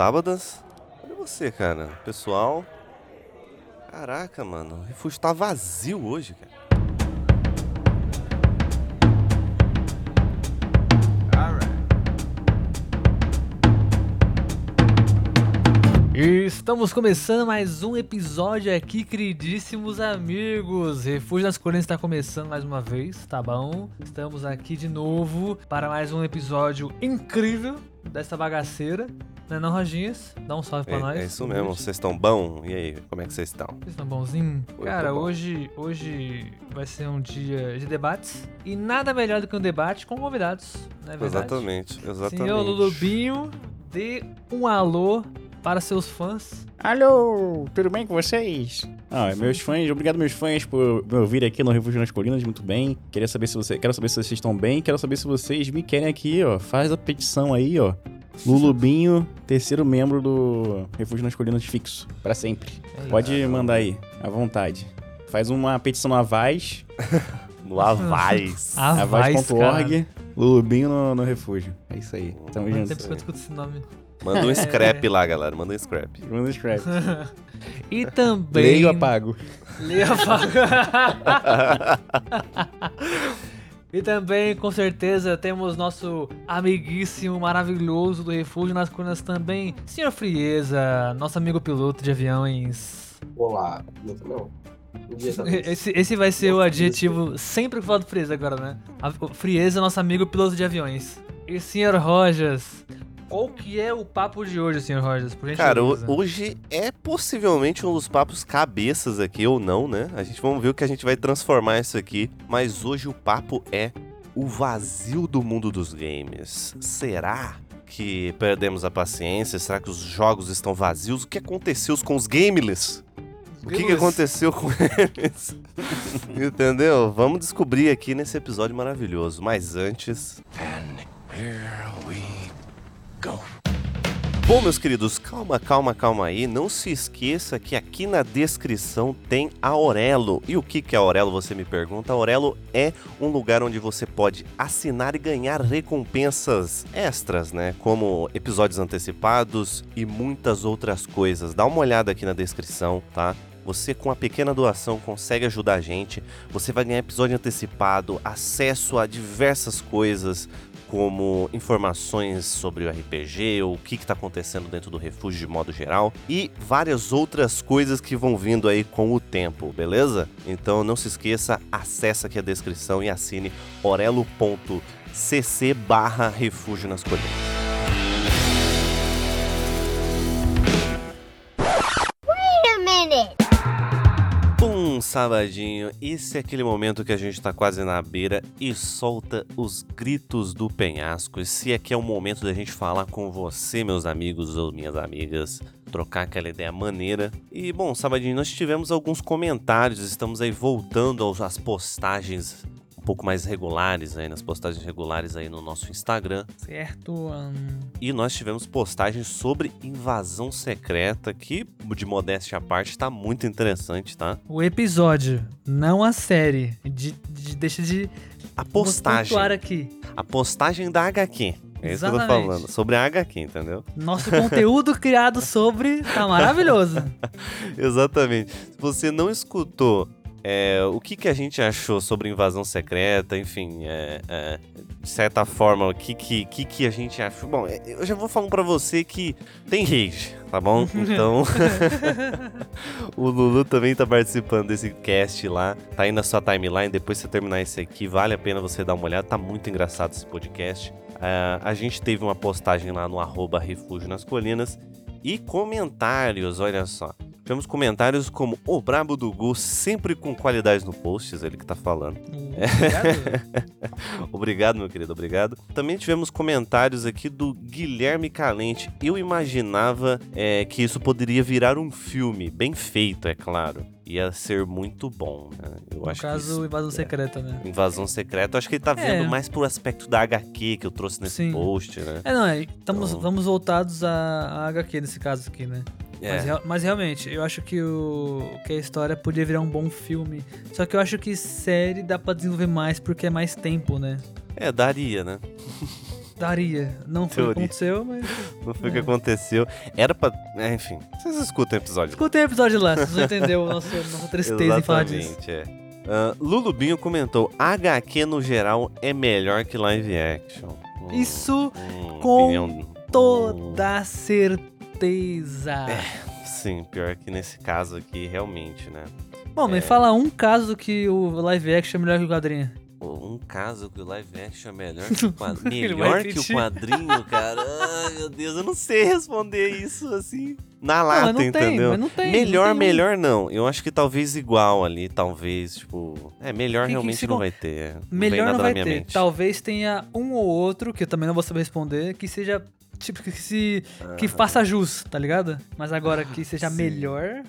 sábadas. Cadê você, cara? Pessoal. Caraca, mano. O refúgio tá vazio hoje, cara. Estamos começando mais um episódio aqui, queridíssimos amigos. Refúgio das Colinas está começando mais uma vez, tá bom? Estamos aqui de novo para mais um episódio incrível dessa bagaceira. Não é não, Roginhas? Dá um salve pra É, nós. é isso mesmo. Vocês estão bom? E aí, como é que vocês estão? Vocês estão bonzinhos? Oi, Cara, bom. hoje, hoje vai ser um dia de debates. E nada melhor do que um debate com convidados, não é verdade? Exatamente, exatamente. Senhor Lulubinho, dê um alô para seus fãs. Alô, tudo bem com vocês? Ah, meus fãs, obrigado meus fãs por me ouvir aqui no Refúgio nas Colinas, muito bem. Queria saber se você, quero saber se vocês estão bem, quero saber se vocês me querem aqui, ó. Faz a petição aí, ó. Lulubinho, terceiro membro do Refúgio nas Colinas fixo, pra sempre. É isso. Pode mandar aí, à vontade. Faz uma petição no Avaz, No Avaz. Avaz.org, Lulubinho no, no refúgio. É isso aí. Tamo Quanto junto. tempo que eu escuto esse nome? Manda um scrap lá, galera. Manda um scrap. Manda um scrap. E também. Leio apago. Leia apaga. E também, com certeza, temos nosso amiguíssimo maravilhoso do Refúgio nas Colinas também, Senhor Frieza, nosso amigo piloto de aviões. Olá, não. Esse, esse vai ser o adjetivo sempre que falar do Frieza agora, né? A- Frieza, nosso amigo piloto de aviões. E Senhor Rojas, qual que é o papo de hoje, Senhor? Por Cara, hoje é possivelmente um dos papos cabeças aqui, ou não, né? A gente vamos ver o que a gente vai transformar isso aqui. Mas hoje o papo é o vazio do mundo dos games. Será que perdemos a paciência? Será que os jogos estão vazios? O que aconteceu com os gameless? O que, que aconteceu com eles? Entendeu? Vamos descobrir aqui nesse episódio maravilhoso. Mas antes. Bom, meus queridos, calma, calma, calma aí. Não se esqueça que aqui na descrição tem a Aurelo. E o que que é a Aurelo, você me pergunta? A Aurelo é um lugar onde você pode assinar e ganhar recompensas extras, né? Como episódios antecipados e muitas outras coisas. Dá uma olhada aqui na descrição, tá? Você com a pequena doação consegue ajudar a gente. Você vai ganhar episódio antecipado, acesso a diversas coisas, como informações sobre o RPG, o que está acontecendo dentro do refúgio de modo geral e várias outras coisas que vão vindo aí com o tempo, beleza? Então não se esqueça, acessa aqui a descrição e assine orelo.cc barra refúgio nas colinas. Sabadinho, esse é aquele momento que a gente tá quase na beira e solta os gritos do penhasco. Esse aqui é o momento da gente falar com você, meus amigos ou minhas amigas, trocar aquela ideia maneira. E bom, sabadinho, nós tivemos alguns comentários, estamos aí voltando às postagens pouco mais regulares aí, nas postagens regulares aí no nosso Instagram. Certo. hum, E nós tivemos postagens sobre invasão secreta, que, de modéstia à parte, tá muito interessante, tá? o episódio, não a série. De, de- deixa de. A postagem. aqui. A postagem da HQ. É isso que eu tô Exatamente. falando. Sobre a HQ, entendeu? Nosso conteúdo criado sobre tá maravilhoso. Exatamente. Se você não escutou é, o que, que a gente achou sobre invasão secreta, enfim, é, é, de certa forma, o que, que, que, que a gente achou. Bom, é, eu já vou falando pra você que tem rage, tá bom? Então. o Lulu também tá participando desse cast lá. Tá aí na sua timeline. Depois que você terminar esse aqui, vale a pena você dar uma olhada. Tá muito engraçado esse podcast. Ah, a gente teve uma postagem lá no arroba Refúgio nas Colinas. E comentários, olha só. Tivemos comentários como o Brabo do Gu, sempre com qualidades no posts, ele que tá falando. Obrigado. Obrigado, meu querido, obrigado. Também tivemos comentários aqui do Guilherme Calente. Eu imaginava é, que isso poderia virar um filme, bem feito, é claro. Ia ser muito bom, né? Eu No acho que caso, isso- invasão secreta, né? Invasão Secreta, eu acho que ele tá É. vendo mais pro aspecto da HQ que eu trouxe nesse Sim. post, né? É, não, é, estamos, Então- vamos voltados à, à HQ nesse caso aqui, né? É. Mas, real- mas realmente, eu acho que, o, que a história podia virar um bom filme. Só que eu acho que série dá pra desenvolver mais porque é mais tempo, né? É, daria, né? Daria. Não foi o que Teoria. aconteceu, mas. Não foi o que É. aconteceu. Era pra. é, enfim, vocês escutam o episódio. Escutei o episódio lá, vocês não entenderam a nossa, nossa tristeza em falar disso. É. Ah, Lulubinho comentou: HQ no geral é melhor que live action. Hum, Isso hum, com opinião- toda certeza. Sim, pior que nesse caso aqui, realmente, né? Bom, me fala um caso que o live action é melhor que o quadrinho. Um caso que o live action é melhor que o quadrinho. Melhor que o quadrinho, cara. Ai, meu Deus, eu não sei responder isso assim. Na Não, lata, não tem, entendeu? mas não tem. melhor, não tem um. melhor não. Eu acho que talvez igual ali, talvez, tipo. É, melhor Que- que realmente se não vai ter. é. Não Melhor não vai ter. Talvez tenha um ou outro, que eu também não vou saber responder, que seja. Tipo, que se. que faça jus, tá ligado? Mas agora que seja Sim. melhor.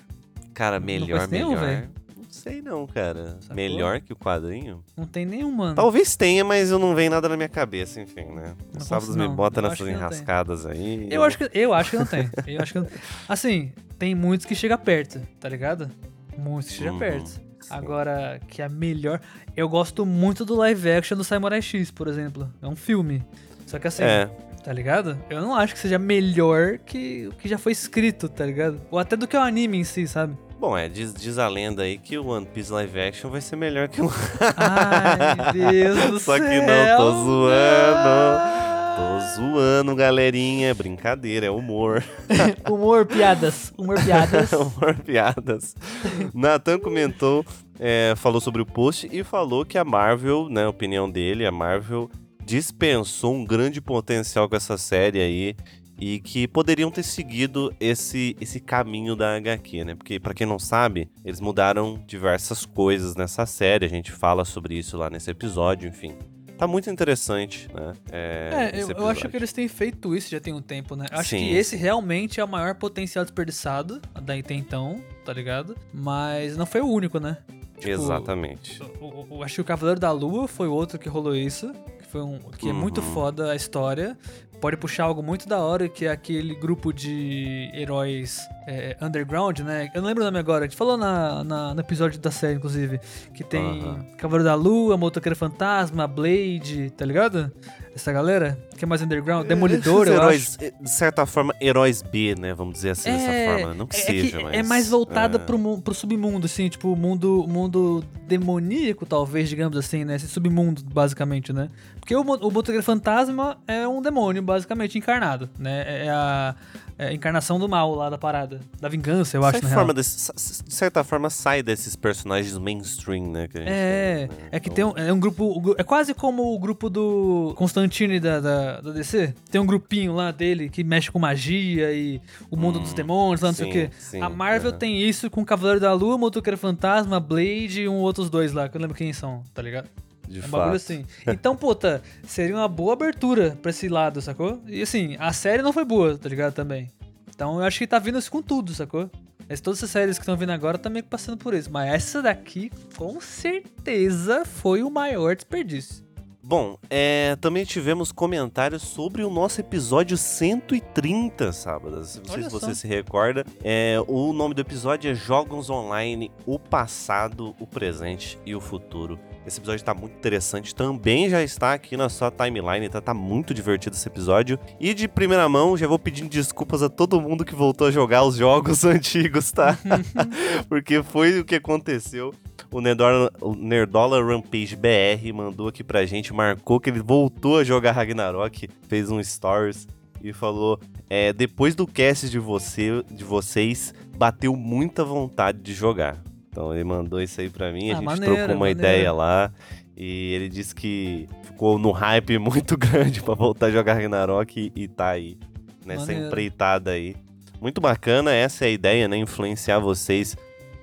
Cara, Não melhor, conheço nenhum, melhor. velho. não sei não, cara. Sacou? Melhor que o quadrinho? Não tem nenhum, mano. Talvez tenha, mas eu não vem nada na minha cabeça, enfim, né? Não Os sábados me bota Eu nessas acho que não tem. enrascadas aí. Eu acho que, eu acho que não tem. Eu acho que não... Assim, tem muitos que chega perto, tá ligado? Muitos que chega Uhum, perto. sim. Agora, que é melhor. Eu gosto muito do live action do Samurai X, por exemplo. É um filme. Só que assim, É, tá ligado? Eu não acho que seja melhor que o que já foi escrito, tá ligado? Ou até do que o anime em si, sabe? bom, é, diz, diz a lenda aí que o One Piece live action vai ser melhor que o. Ai, Deus do Só céu. que não, tô zoando. Tô zoando, galerinha. Brincadeira, é humor. Humor, piadas. Humor, piadas. humor, piadas. Nathan comentou, é, falou sobre o post e falou que a Marvel, né, a opinião dele, a Marvel dispensou um grande potencial com essa série aí e que poderiam ter seguido esse, esse caminho da HQ, né? Porque pra quem não sabe, eles mudaram diversas coisas nessa série, a gente fala sobre isso lá nesse episódio, enfim. Tá muito interessante, né? É, esse eu, eu acho que eles têm feito isso já tem um tempo, né? Acho Sim, que esse realmente é o maior potencial desperdiçado daí até então, tá ligado? Mas não foi o único, né? Tipo, Exatamente. O, o- o- acho que o Cavaleiro da Lua foi outro que rolou isso. Que, foi um, que é muito Uhum. foda a história. Pode puxar algo muito da hora, que é aquele grupo de heróis é, underground, né? Eu não lembro o nome agora. A gente falou na, na- no episódio da série, inclusive. Que tem Aham. Cavaleiro da Lua, Motoqueiro Fantasma, Blade, tá ligado? Essa galera que é mais underground. Demolidor, Esses eu heróis, acho. eh, De certa forma, heróis B, né? Vamos dizer assim, dessa forma. Não que é seja, que mas... é mais voltado é. pro, pro submundo, assim, tipo, mundo, mundo demoníaco, talvez, digamos assim, né? Esse submundo, basicamente, né? Porque o, o Motoqueiro Fantasma é um demônio, basicamente, encarnado, né? É a, é encarnação do mal lá da parada. Da vingança, eu De acho, na forma, desse- de certa forma, sai desses personagens mainstream, né? É, tem, né? é que tem um, é um grupo. É quase como o grupo do Constantine da, da, da DC. Tem um grupinho lá dele que mexe com magia e o mundo dos demônios, lá não sei o Hum, sim, quê. sim, a Marvel aham. tem isso com Cavaleiro da Lua, Motoqueiro Fantasma, Blade e um outros dois lá, que eu não lembro quem são, tá ligado? De É um fato. bagulho assim. Então, puta, seria uma boa abertura pra esse lado, sacou? E assim, a série não foi boa, tá ligado? Também. Então eu acho que tá vindo isso com tudo, sacou? Mas todas essas séries que estão vindo agora tá meio que passando por isso. Mas essa daqui, com certeza, foi o maior desperdício. Bom, é, também tivemos comentários sobre o nosso episódio 130, sábados. Não sei Olha se só. você se recorda. É, o nome do episódio é Jogos Online, o passado, o presente e o futuro. Esse episódio tá muito interessante, também já está aqui na sua timeline, tá, tá muito divertido esse episódio. E de primeira mão, já vou pedindo desculpas a todo mundo que voltou a jogar os jogos antigos, tá? Porque foi o que aconteceu. O Nerdola, o Nerdola Rampage BR mandou aqui pra gente, marcou que ele voltou a jogar Ragnarok, fez um stories e falou: é, depois do cast de, você, de vocês, bateu muita vontade de jogar. Então ele mandou isso aí pra mim, a Ah, gente maneiro, trocou uma maneiro. ideia lá. E ele disse que ficou no hype muito grande pra voltar a jogar Ragnarok e, e tá aí, nessa Maneiro. empreitada aí. Muito bacana, essa é a ideia, né? Influenciar vocês.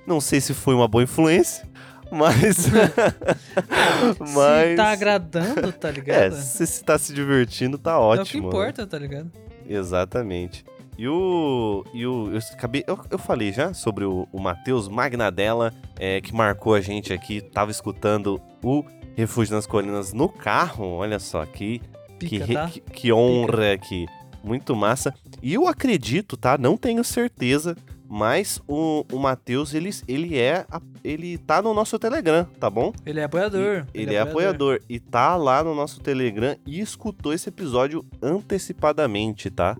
Não sei se foi uma boa influência, mas. mas. Se tá agradando, tá É, ligado? se você tá se divertindo, tá É o ótimo. que né? importa, tá ligado? Exatamente. E o. E o eu, acabei, eu, eu falei já sobre o, o Matheus Magnadella, é, que marcou a gente aqui, tava escutando o Refúgio nas Colinas no carro. Olha só, que, que, Pica, re- tá? que, que honra aqui. Muito massa. E eu acredito, tá? Não tenho certeza, Mas o, o Matheus, ele, ele é. a- Ele tá no nosso Telegram, tá bom? Ele é apoiador. Ele, é apoiador. E tá lá no nosso Telegram e escutou esse episódio antecipadamente, tá?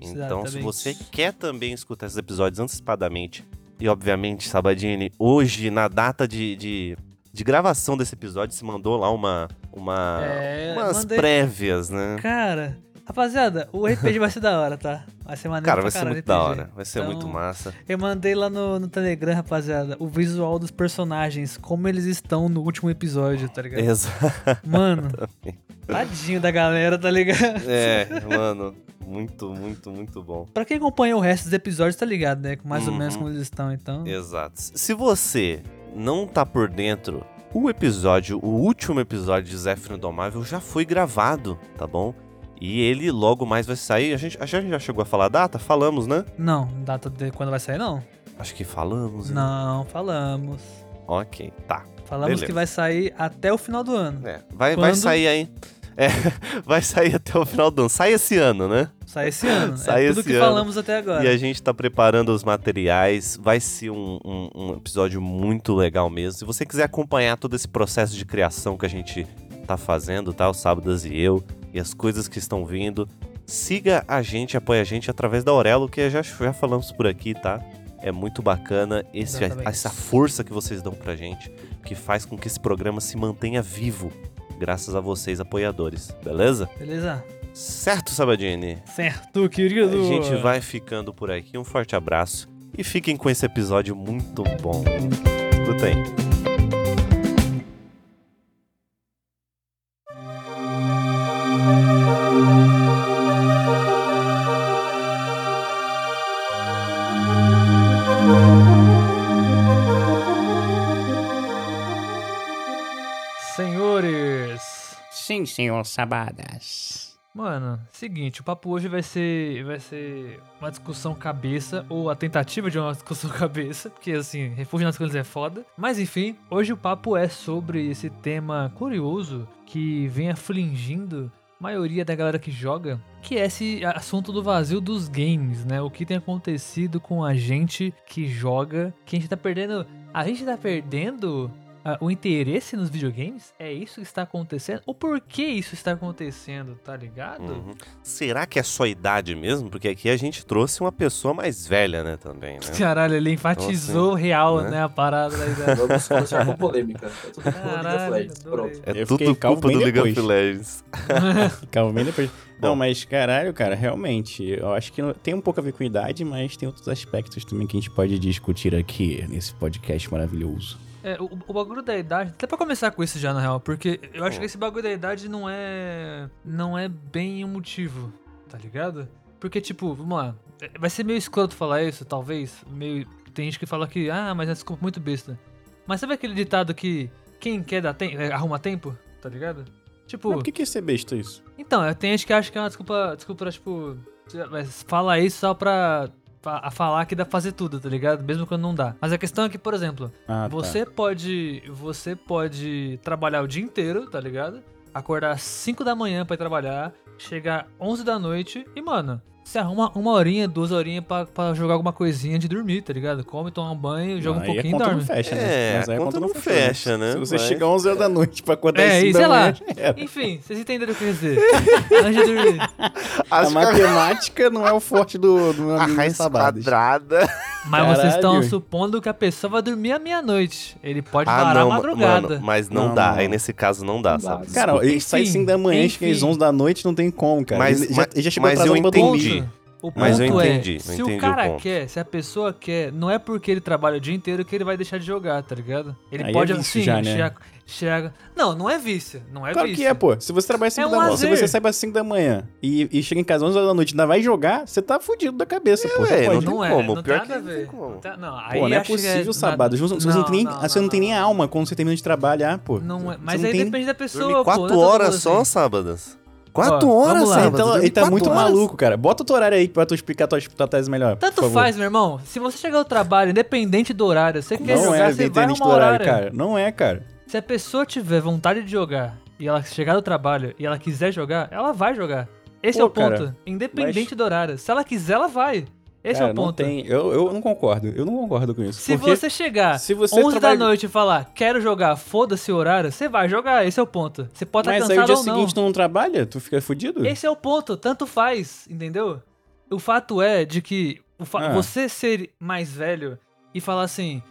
Então, se você quer também escutar esses episódios antecipadamente, e obviamente, Sabadini, hoje, na data de, de, de gravação desse episódio, se mandou lá uma, uma É, umas mandei- prévias, né? Cara, rapaziada, o RPG vai ser da hora, tá? Vai ser maneiro Cara, vai ser muito da RPG. hora. Vai ser Então, muito massa. Eu mandei lá no, no Telegram, rapaziada, o visual dos personagens, como eles estão no último episódio, tá ligado? Exato. Mano, tadinho da galera, tá ligado? É, mano. Muito, muito, muito bom. Pra quem acompanha o resto dos episódios, tá ligado, né? Mais ou menos Uhum. como eles estão, então. Exato. Se você não tá por dentro, o episódio, o último episódio de Zéfiro Indomável já foi gravado, tá bom? E ele logo mais vai sair. A gente, a gente já chegou a falar a data? Falamos, né? Não, data de quando vai sair, não? Acho que falamos. né? Não, falamos. Ok, tá. Falamos Beleza. que vai sair até o final do ano. É, vai, vai Quando? sair aí. É, vai sair até o final do ano. Sai esse ano, né? Sai esse ano. Sai é tudo que ano. falamos até agora. E a gente tá preparando os materiais. Vai ser um, um- um episódio muito legal mesmo. Se você quiser acompanhar todo esse processo de criação que a gente tá fazendo, tá? O Sábadas e eu, e as coisas que estão vindo, siga a gente, apoia a gente através da Aurelo, que já, já falamos por aqui, tá? É muito bacana esse, essa força que vocês dão pra gente, que faz com que esse programa se mantenha vivo, graças a vocês, apoiadores, beleza? Beleza? Certo, Sabadini? Certo, querido. A gente vai ficando por aqui. Um forte abraço e fiquem com esse episódio muito bom. Escuta Senhores. Sim, senhor Sabadas. Mano, seguinte, o papo hoje vai ser vai ser uma discussão cabeça ou a tentativa de uma discussão cabeça, porque assim, refúgio nas coisas é foda. Mas enfim, hoje o papo é sobre esse tema curioso que vem afligindo maioria da galera que joga, que é esse assunto do vazio dos games, né? O que tem acontecido com a gente que joga, que a gente tá perdendo, a gente tá perdendo ah, o interesse nos videogames? É isso que está acontecendo? O porquê isso está acontecendo, tá ligado? Uhum. Será que é só idade mesmo? Porque aqui a gente trouxe uma pessoa mais velha, né, também, né? Caralho, ele enfatizou real, né? né, a parada da idade. Vamos começar com polêmica. É tudo por Caralho, Legends. Pronto. É Eu tudo culpa do League of. Legends. Calma bem depois. Não, mas caralho, cara, realmente, eu acho que tem um pouco a ver com idade, mas tem outros aspectos também que a gente pode discutir aqui nesse podcast maravilhoso. É, o, o bagulho da idade, até pra começar com isso já, na real, porque eu acho Hum. que esse bagulho da idade não é. Não é bem um motivo, tá ligado? Porque, tipo, vamos lá. é, Vai ser meio escroto falar isso, talvez. Meio. Tem gente que fala que, ah, mas é desculpa muito besta. Mas sabe aquele ditado que quem quer dar tempo, arruma tempo, tá ligado? Tipo. Mas por que, que ia ser besta isso? Então, é, tem gente que acha que é uma desculpa, desculpa, tipo, mas fala isso só pra a falar que dá pra fazer tudo, tá ligado? Mesmo quando não dá. Mas a questão é que, por exemplo, Ah, tá. você pode, você pode trabalhar o dia inteiro, tá ligado? Acordar às 5 da manhã pra ir trabalhar, chegar 11 da noite e, mano, você arruma uma horinha, duas horinhas pra, pra jogar alguma coisinha de dormir, tá ligado? Come, toma um banho, joga um Aí a pouquinho e conta dorme. não fecha, né? É, Mas aí a conta não fechou, fecha, né? Se você Mas- chegar 11 horas da noite pra acordar É, e 5 sei lá. era. Enfim, vocês entenderam o que eu quis dizer. Antes de dormir. A Acho que matemática não é o forte do, do meu a amigo quadrada. Mas vocês estão Caralho. supondo que a pessoa vai dormir à meia-noite. Ele pode Ah, parar não, a madrugada. mano, mas não, Não, dá. não. Aí nesse caso não dá, Não sabe? dá. Cara, ele sai Enfim, 5 da manhã, chega às enfim. 11 da noite, não tem como, cara. Mas- ele já, ele já chegou mas eu entendi. O Mas eu ponto entendi, é, eu se entendi o o cara ponto. quer, se a pessoa quer, não é porque ele trabalha o dia inteiro que ele vai deixar de jogar, tá ligado? Ele Aí é pode, vício assim, já, né? chega, chega... Não, não é vício, não é Claro vício. que é, pô. Se você trabalha às 5 É da um manhã, se você sai às 5 da manhã e, e chega em casa às 11 horas da noite e ainda vai jogar, você tá fudido da cabeça, pô. Ué, pode. não Não tem é, como, não pior tem que nada a não tem ver. como. Não, tá- não, aí Pô, não é que possível, sábado. Você, você não, tem nem, você não tem nem alma quando você termina de trabalhar, pô. Não é, mas aí depende da pessoa, pô. quatro não é todo horas mundo só, sábadas. Quatro Ó, horas, vamos lá. Então, ele tá quatro muito horas. maluco, cara. Bota outro horário aí pra tu explicar tua, tua tese melhor. por Tanto favor. faz, meu irmão. Se você chegar ao trabalho, independente do horário, você quer Não jogar, é você vai independente arrumar do horário, horário. cara. Não é, cara. Se a pessoa tiver vontade de jogar e ela chegar do trabalho e ela quiser jogar, ela vai jogar. Esse Pô, é o ponto. cara, Independente mas- do horário. Se ela quiser, ela vai. Esse Cara, é o ponto. Não tem, eu, eu não concordo. Eu não concordo com isso. Se você chegar se você 11 trabalha- da noite e falar, quero jogar, foda-se o horário, você vai jogar, esse é o ponto. Você pode estar Mas aí o cansado dia ou não. seguinte tu não trabalha, tu fica fudido? Esse é o ponto, tanto faz, entendeu? O fato é de que fa- Ah. você ser mais velho e falar assim,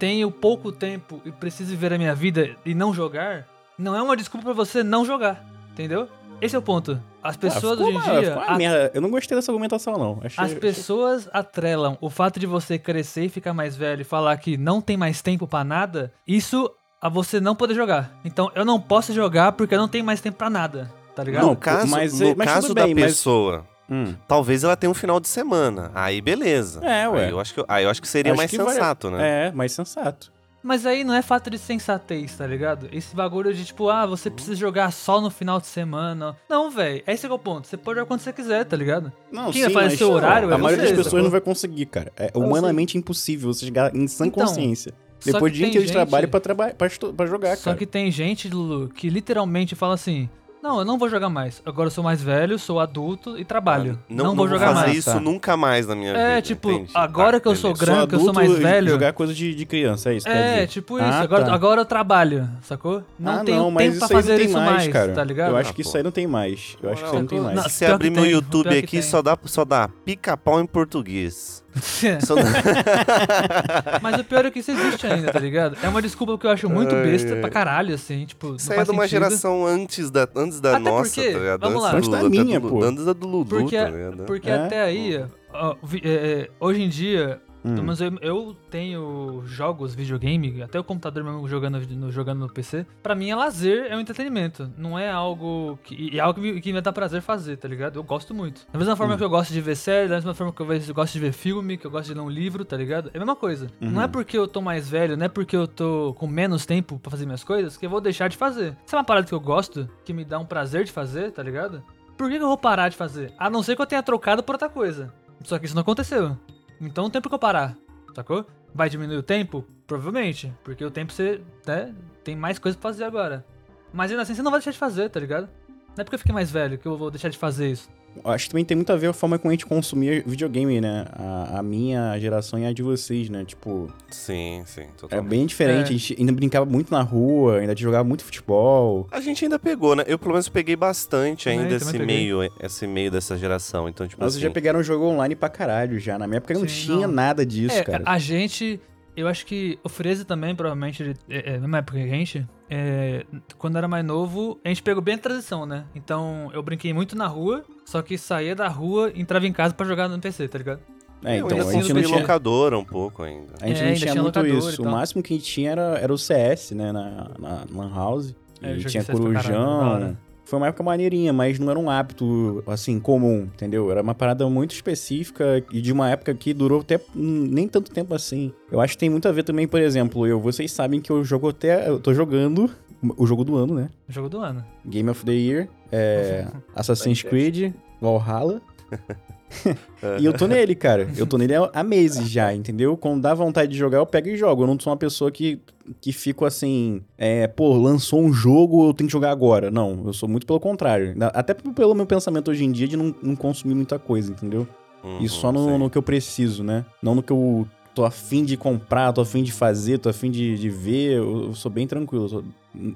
tenho pouco tempo e preciso viver a minha vida e não jogar, não é uma desculpa pra você não jogar, entendeu? Esse é o ponto. As Ah, pessoas ficou hoje em uma- dia, uma merda. Eu não gostei dessa argumentação, não. Achei... as pessoas atrelam o fato de você crescer e ficar mais velho e falar que não tem mais tempo pra nada, isso a você não poder jogar. Então eu não posso jogar porque eu não tenho mais tempo pra nada, tá ligado? No caso, mas- no mas caso tudo da bem, mas- pessoa, Hum. talvez ela tenha um final de semana. Aí beleza. É, ué. Aí eu acho que, aí eu acho que seria Acho mais que sensato, né? É, mais sensato. Mas aí não é fato de sensatez, tá ligado? Esse bagulho de tipo, ah, você precisa jogar só no final de semana. Não, velho. Esse é que é o ponto. Você pode jogar quando você quiser, tá ligado? Não, Quem vai fazer mas, seu horário A é maioria você, das pessoas não vai conseguir, cara. É humanamente impossível você chegar em sã Então, consciência. Só Depois de dia inteiro de trabalho pra, traba pra, pra jogar, Só cara. que tem gente, Lulu, que literalmente fala assim: Não, eu não vou jogar mais. Agora eu sou mais velho, sou adulto e trabalho. Não, vou jogar fazer mais. isso Tá. nunca mais na minha vida. É, tipo, entende? agora Tá, que eu sou beleza. grande, que eu sou mais velho. jogar coisa de, de criança, é isso? quer É, dizer. tipo isso. Ah, agora, tá. agora eu trabalho, sacou? Não ah, tenho não, mas tempo pra isso aí fazer não tem isso mais, mais, cara. tá ligado? Eu acho Ah, que pô. isso aí não tem mais. Eu acho que isso aí não tem Não, mais. Não, Se abrir meu YouTube aqui, tem. só dá, só dá pica-pau em português. Só Mas o pior é que isso existe ainda, tá ligado? É uma desculpa que eu acho muito besta ai. pra caralho, assim, tipo. Isso é de uma sentido. geração antes da, antes da Até nossa, porque, tá ligado? vamos lá. Antes, Antes do, da minha, do- pô. Antes da do Lulu, Porque, tá ligado? porque É? até aí, ó, vi- é, é, hoje em dia, Hum. pelo menos eu, eu tenho jogos, videogame, até o computador mesmo jogando no, jogando no PC. Pra mim é lazer, é um entretenimento. Não é algo que. É algo que me, que me dá prazer fazer, tá ligado? Eu gosto muito. Da mesma Hum. forma que eu gosto de ver série, da mesma forma que eu gosto de ver filme, que eu gosto de ler um livro, tá ligado? É a mesma coisa. Não Uhum. é porque eu tô mais velho, não é porque eu tô com menos tempo pra fazer minhas coisas que eu vou deixar de fazer. Se é uma parada que eu gosto, que me dá um prazer de fazer, tá ligado? Por que, que eu vou parar de fazer? A não ser que eu tenha trocado por outra coisa. Só que isso não aconteceu. Então não tem por que eu parar, sacou? Vai diminuir o tempo? Provavelmente. Porque o tempo você né, tem mais coisa pra fazer agora. Mas ainda assim você não vai deixar de fazer, tá ligado? Não é porque eu fiquei mais velho que eu vou deixar de fazer isso. Acho que também tem muito a ver a forma como a gente consumia videogame, né? A, a minha geração e a de vocês, né? Tipo, Sim, sim, é totalmente. bem diferente. É. A gente ainda brincava muito na rua, ainda jogava muito futebol. A gente ainda pegou, né? Eu pelo menos peguei bastante Também, ainda esse peguei. meio, esse meio dessa geração. Então, tipo Nós assim, já pegaram o jogo online pra caralho já. Na minha época não Sim, tinha não. nada disso, é, cara. a gente. Eu acho que o Freze também, provavelmente, ele- é, é, na mesma época que a gente, é, quando era mais novo, a gente pegou bem a transição, né? Então eu brinquei muito na rua, só que saía da rua e entrava em casa pra jogar no PC, tá ligado? É, eu então, ainda a gente não tinha, locadora um pouco ainda. a gente É, não ainda tinha tinha muito isso. O máximo que a gente tinha era, era o CS, né? Na, na Lan House. É, E tinha. Corujão. Foi uma época maneirinha, mas não era um hábito, assim, comum, entendeu? Era uma parada muito específica e de uma época que durou até nem tanto tempo assim. Eu acho que tem muito a ver também, por exemplo, eu, vocês sabem que eu jogo até, eu tô jogando o jogo do ano, né? Jogo do ano. Game of the Year, é, Assassin's Creed, Valhalla. e eu tô nele, cara. Eu tô nele há- meses já, entendeu? Quando dá vontade de jogar, eu pego e jogo. Eu não sou uma pessoa que, que fico assim, é, pô, lançou um jogo, eu tenho que jogar agora. Não, eu sou muito pelo contrário. Até pelo meu pensamento hoje em dia de não, não consumir muita coisa, entendeu? Uhum, E só no, no que eu preciso, né? Não no que eu tô afim de comprar, tô afim de fazer, tô afim de, de ver. Eu, eu sou bem tranquilo. eu sou-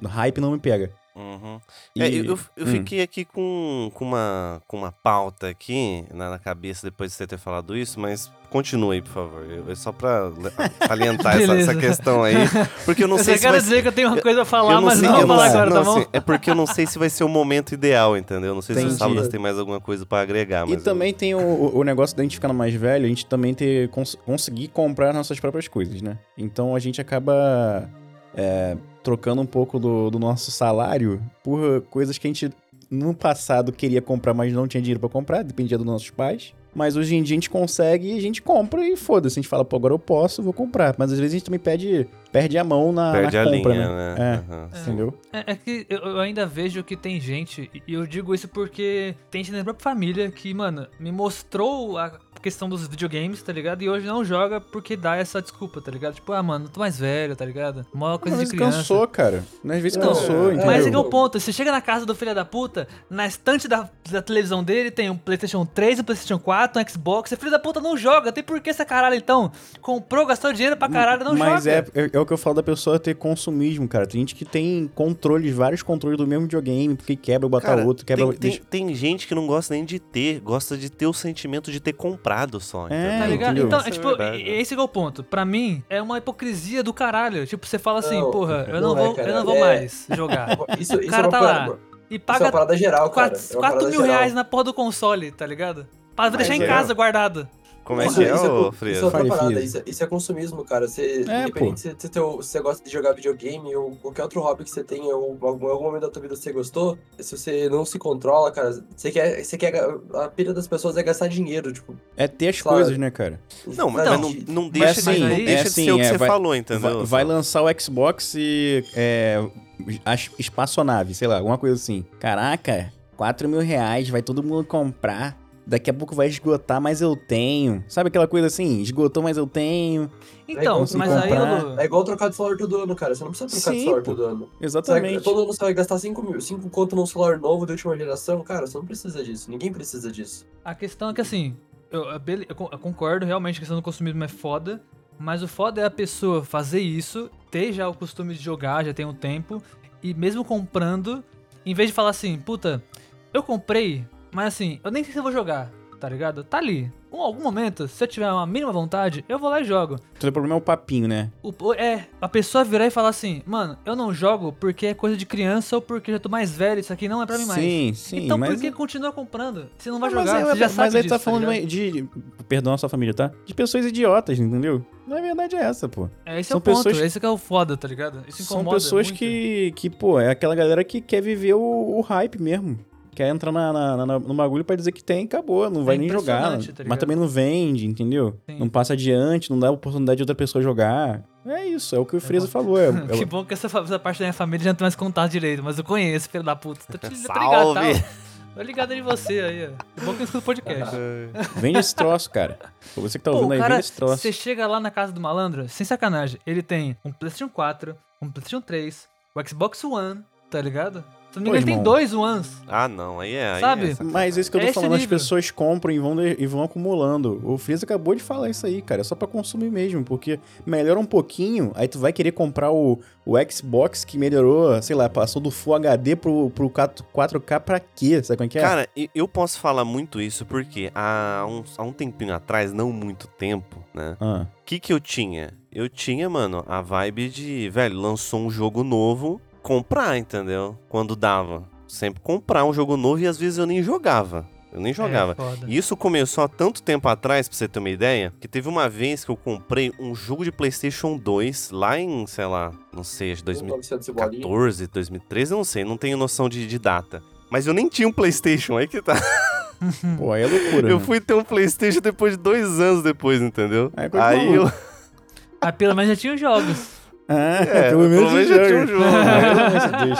hype não me pega. Uhum. E- É, eu, eu- hum. fiquei aqui com, com, uma, com uma pauta aqui na, na cabeça depois de você ter falado isso, mas continue, por favor. Eu- é só pra salientar essa, essa questão aí. Porque eu não eu sei se quero vai dizer que eu tenho uma coisa a falar, eu mas sei- não vou falar agora, não, tá bom? assim, é porque eu não sei se vai ser o momento ideal, entendeu? Eu não sei se o Entendi. Sábados tem mais alguma coisa pra agregar, E também tem o, o- o negócio da gente ficando mais velho, a gente também ter, cons- conseguir comprar nossas próprias coisas, né? Então a gente acaba é, trocando um pouco do, do nosso salário por coisas que a gente no passado queria comprar, mas não tinha dinheiro pra comprar, dependia dos nossos pais. Mas hoje em dia a gente consegue e a gente compra e foda-se. A gente fala, pô, agora eu posso, vou comprar. Mas às vezes a gente também perde, perde a mão na, Perde na a compra, linha, né? né? É, sim. entendeu? É, é que eu, eu ainda vejo que tem gente, e eu digo isso porque tem gente da minha própria família que, mano, me mostrou a questão dos videogames, tá ligado? E hoje não joga porque dá essa desculpa, tá ligado? Tipo, ah, mano, tô mais velho, tá ligado? Mó coisa Às de vezes criança. cansou, cara. Às vezes Não, cansou, é, entendeu? Mas é o ponto. Você chega na casa do filho da puta, na estante da, da televisão dele tem um PlayStation 3, um PlayStation 4, um Xbox. Esse filho da puta não joga. Tem por que essa caralho então? Comprou, gastou dinheiro pra caralho, não Mas joga. é, é, é o que eu falo da pessoa ter consumismo, cara. Tem gente que tem controles, vários controles do mesmo videogame, porque quebra, bota Cara, outro, quebra. tem, tem, tem gente que não gosta nem de ter, gosta de ter o sentimento de ter comprado só. É? Tá ligado? entendeu? Então, é, é tipo, e- esse que é o ponto. Pra mim, é uma hipocrisia do caralho. Tipo, você fala assim, Não, porra, eu não, não é, vou, cara. eu não vou É- mais jogar. Isso, isso cara é uma tá parada- lá. E Isso é uma paga parada geral, cara. 4, É uma parada mil geral. reais na porra do console, tá ligado? Pra deixar em é. casa guardado. Como é Isso- que é, isso ô Isso Frias? é outra Fale, parada, isso, é- isso é consumismo, cara. Você, É, independente se, se, teu- se você gosta de jogar videogame ou qualquer outro hobby que você tenha, ou em algum, algum momento da tua vida você gostou, se você não se controla, cara, você quer. Você quer a pilha das pessoas é gastar dinheiro, tipo. É ter as Claro. coisas, né, cara? Não, mas Então, não, não deixa, assim, de, não é deixa de assim, ser o que é, você vai- falou, entendeu? Vai, vai lançar o Xbox e. É, espaçonave, sei lá, alguma coisa assim. Caraca, 4 mil reais, vai todo mundo comprar. Daqui a pouco vai esgotar, mas eu tenho. Sabe aquela coisa assim? Esgotou, mas eu tenho. Então, igual mas você aí. Lu, É igual trocar de celular todo ano, cara. Você não precisa trocar Sim, de celular pô. todo ano. Você vai- Exatamente. todo ano você vai gastar 5 mil, 5 conto num celular novo de última geração, cara, você não precisa disso. Ninguém precisa disso. a questão é que assim, eu, bele- eu con- eu concordo, realmente a questão do consumismo é foda, mas o foda é a pessoa fazer isso, ter já o costume de jogar, já tem um tempo, e mesmo comprando, em vez de falar assim, puta, eu comprei, mas assim, eu nem sei se eu vou jogar, tá ligado? Tá ali. Em algum momento, se eu tiver uma mínima vontade, eu vou lá e jogo. Todo problema é o papinho, né? O- é, a pessoa virar e falar assim, mano, eu não jogo porque é coisa de criança ou porque eu já tô mais velho, isso aqui não é pra mim mais. Sim, sim. então mas... por que continua comprando? Você não vai Ah, mas jogar, aí- você já mas sabe aí disso, tá falando ligado? de, de- Perdão a sua família, tá? De pessoas idiotas, entendeu? Na verdade é essa, pô. É, esse São é o ponto, pessoas- esse que é o foda, tá ligado? Isso São incomoda pessoas muito. que, que, pô, é aquela galera que quer viver o, o hype mesmo. Quer entrar na, na- na- no bagulho pra dizer que tem, acabou. Não vai nem jogar. tá mas também não vende, entendeu? Sim. Não passa adiante, não dá oportunidade de outra pessoa jogar. É isso, é o que o Freza bom. falou. É, Que é- bom que essa, essa parte da minha família já não tem mais contato direito, mas eu conheço, filho da puta. Tô, te, ligado, tá? Salve! Tô ligado em você aí, ó. Que bom que eu escuto podcast. vende esse troço, cara. Pra você que tá Pô, ouvindo aí, cara, vende esse troço. você chega lá na casa do malandro, sem sacanagem, ele tem um PlayStation 4, um PlayStation 3, o Xbox One, tá ligado? Se não me engano, ele tem dois Ones. Ah, não, aí é. Aí Sabe? é. Mas isso que eu tô É esse falando, as nível. pessoas compram e vão, de- e vão acumulando. O Freeza acabou de falar isso aí, cara. É só pra consumir mesmo, porque melhora um pouquinho, aí tu vai querer comprar o, o Xbox que melhorou, sei lá, passou do Full HD pro, pro 4- 4K pra quê? Sabe como é que é? Cara, e- eu posso falar muito isso porque há um, há um tempinho atrás, não muito tempo, né? Ah, O que que eu tinha? Eu tinha, mano, a vibe de, velho, lançou um jogo novo, comprar, entendeu? Quando dava. Sempre comprar um jogo novo e às vezes eu nem jogava. Eu nem jogava. É. E isso começou há tanto tempo atrás, pra você ter uma ideia, que teve uma vez que eu comprei um jogo de PlayStation 2 lá em, sei lá, não sei, acho que 900 e bolinha. 2014, 2013, eu não sei, não tenho noção de, de data. Mas eu nem tinha um PlayStation, aí que tá. pô, aí é loucura. Eu né? fui ter um PlayStation depois de dois anos depois, entendeu? É aí eu. Mas pelo menos já tinha os jogos. Ah, É, pelo menos pelo menos já tinha um jogo, né?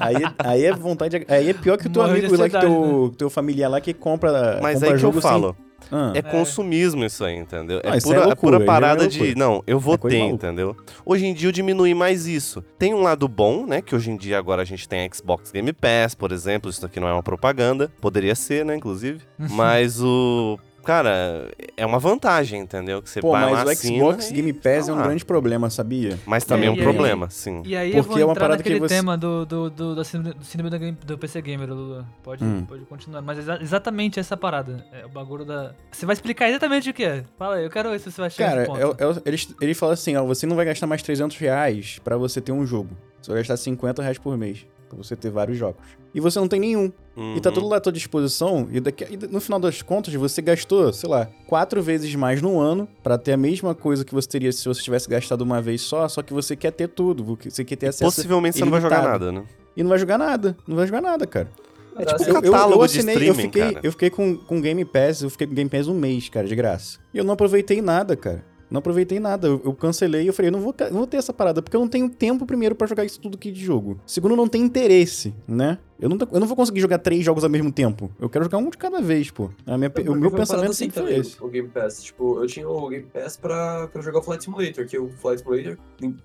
aí, aí é vontade. de- Aí é pior que o teu Morreu de amigo lá, que teu, teu familiar lá que compra. Mas compra aí que eu falo. Sem... Ah, É consumismo isso aí, entendeu? Ah, É isso é pura, é loucura, pura aí já é parada de. Não, eu vou É coisa ter, entendeu? Hoje em dia eu diminui mais isso. Tem um lado bom, né? Que hoje em dia agora a gente tem Xbox Game Pass, por exemplo. Isso aqui não é uma propaganda. Poderia ser, né, inclusive. Mas o. Cara, é uma vantagem, entendeu? Que você Pô, vai lá, mas o Xbox e Game Pass é tá um grande problema, sabia? Mas também é É, um e aí- problema, sim. E aí eu Porque vou é uma parada que você- tema do, do, do, da síndrome, do game- do PC Gamer, Lulu. Pode, Hum. pode continuar. Mas exa- exatamente essa parada. É o bagulho da... Você vai explicar exatamente o que é. Fala aí, eu quero ver se você vai chegar Cara, nesse ponto. é- é- ele, ele fala assim, ó, você não vai gastar mais 300 reais pra você ter um jogo. Você vai gastar 50 reais por mês pra você ter vários jogos. E você não tem nenhum. E tá Uhum. tudo lá à tua disposição. E, daqui, e no final das contas, você gastou, sei lá, quatro vezes mais no ano pra ter a mesma coisa que você teria se você tivesse gastado uma vez só, só que você quer ter tudo. Você quer ter acesso. Possivelmente você não vai jogar ilimitado. nada, né? E não vai jogar nada. Não vai jogar nada, cara. Cara, tipo assim, Eu, eu, eu catálogo de assinei, eu streaming, fiquei, cara. eu fiquei com, com Game Pass, eu fiquei com Game Pass um mês, cara, de graça. E eu não aproveitei nada, cara. Não aproveitei nada. Eu, eu cancelei e eu falei, eu não vou, não vou ter essa parada, porque eu não tenho tempo, primeiro, pra jogar isso tudo aqui de jogo. Segundo, eu não tenho interesse, né? Eu não, tô- eu não vou conseguir jogar três jogos ao mesmo tempo. Eu quero jogar um de cada vez, pô. A minha, Porque o meu pensamento assim sempre foi esse. O Game Pass. Tipo, eu tinha o Game Pass pra, pra jogar o Flight Simulator, que o Flight Simulator,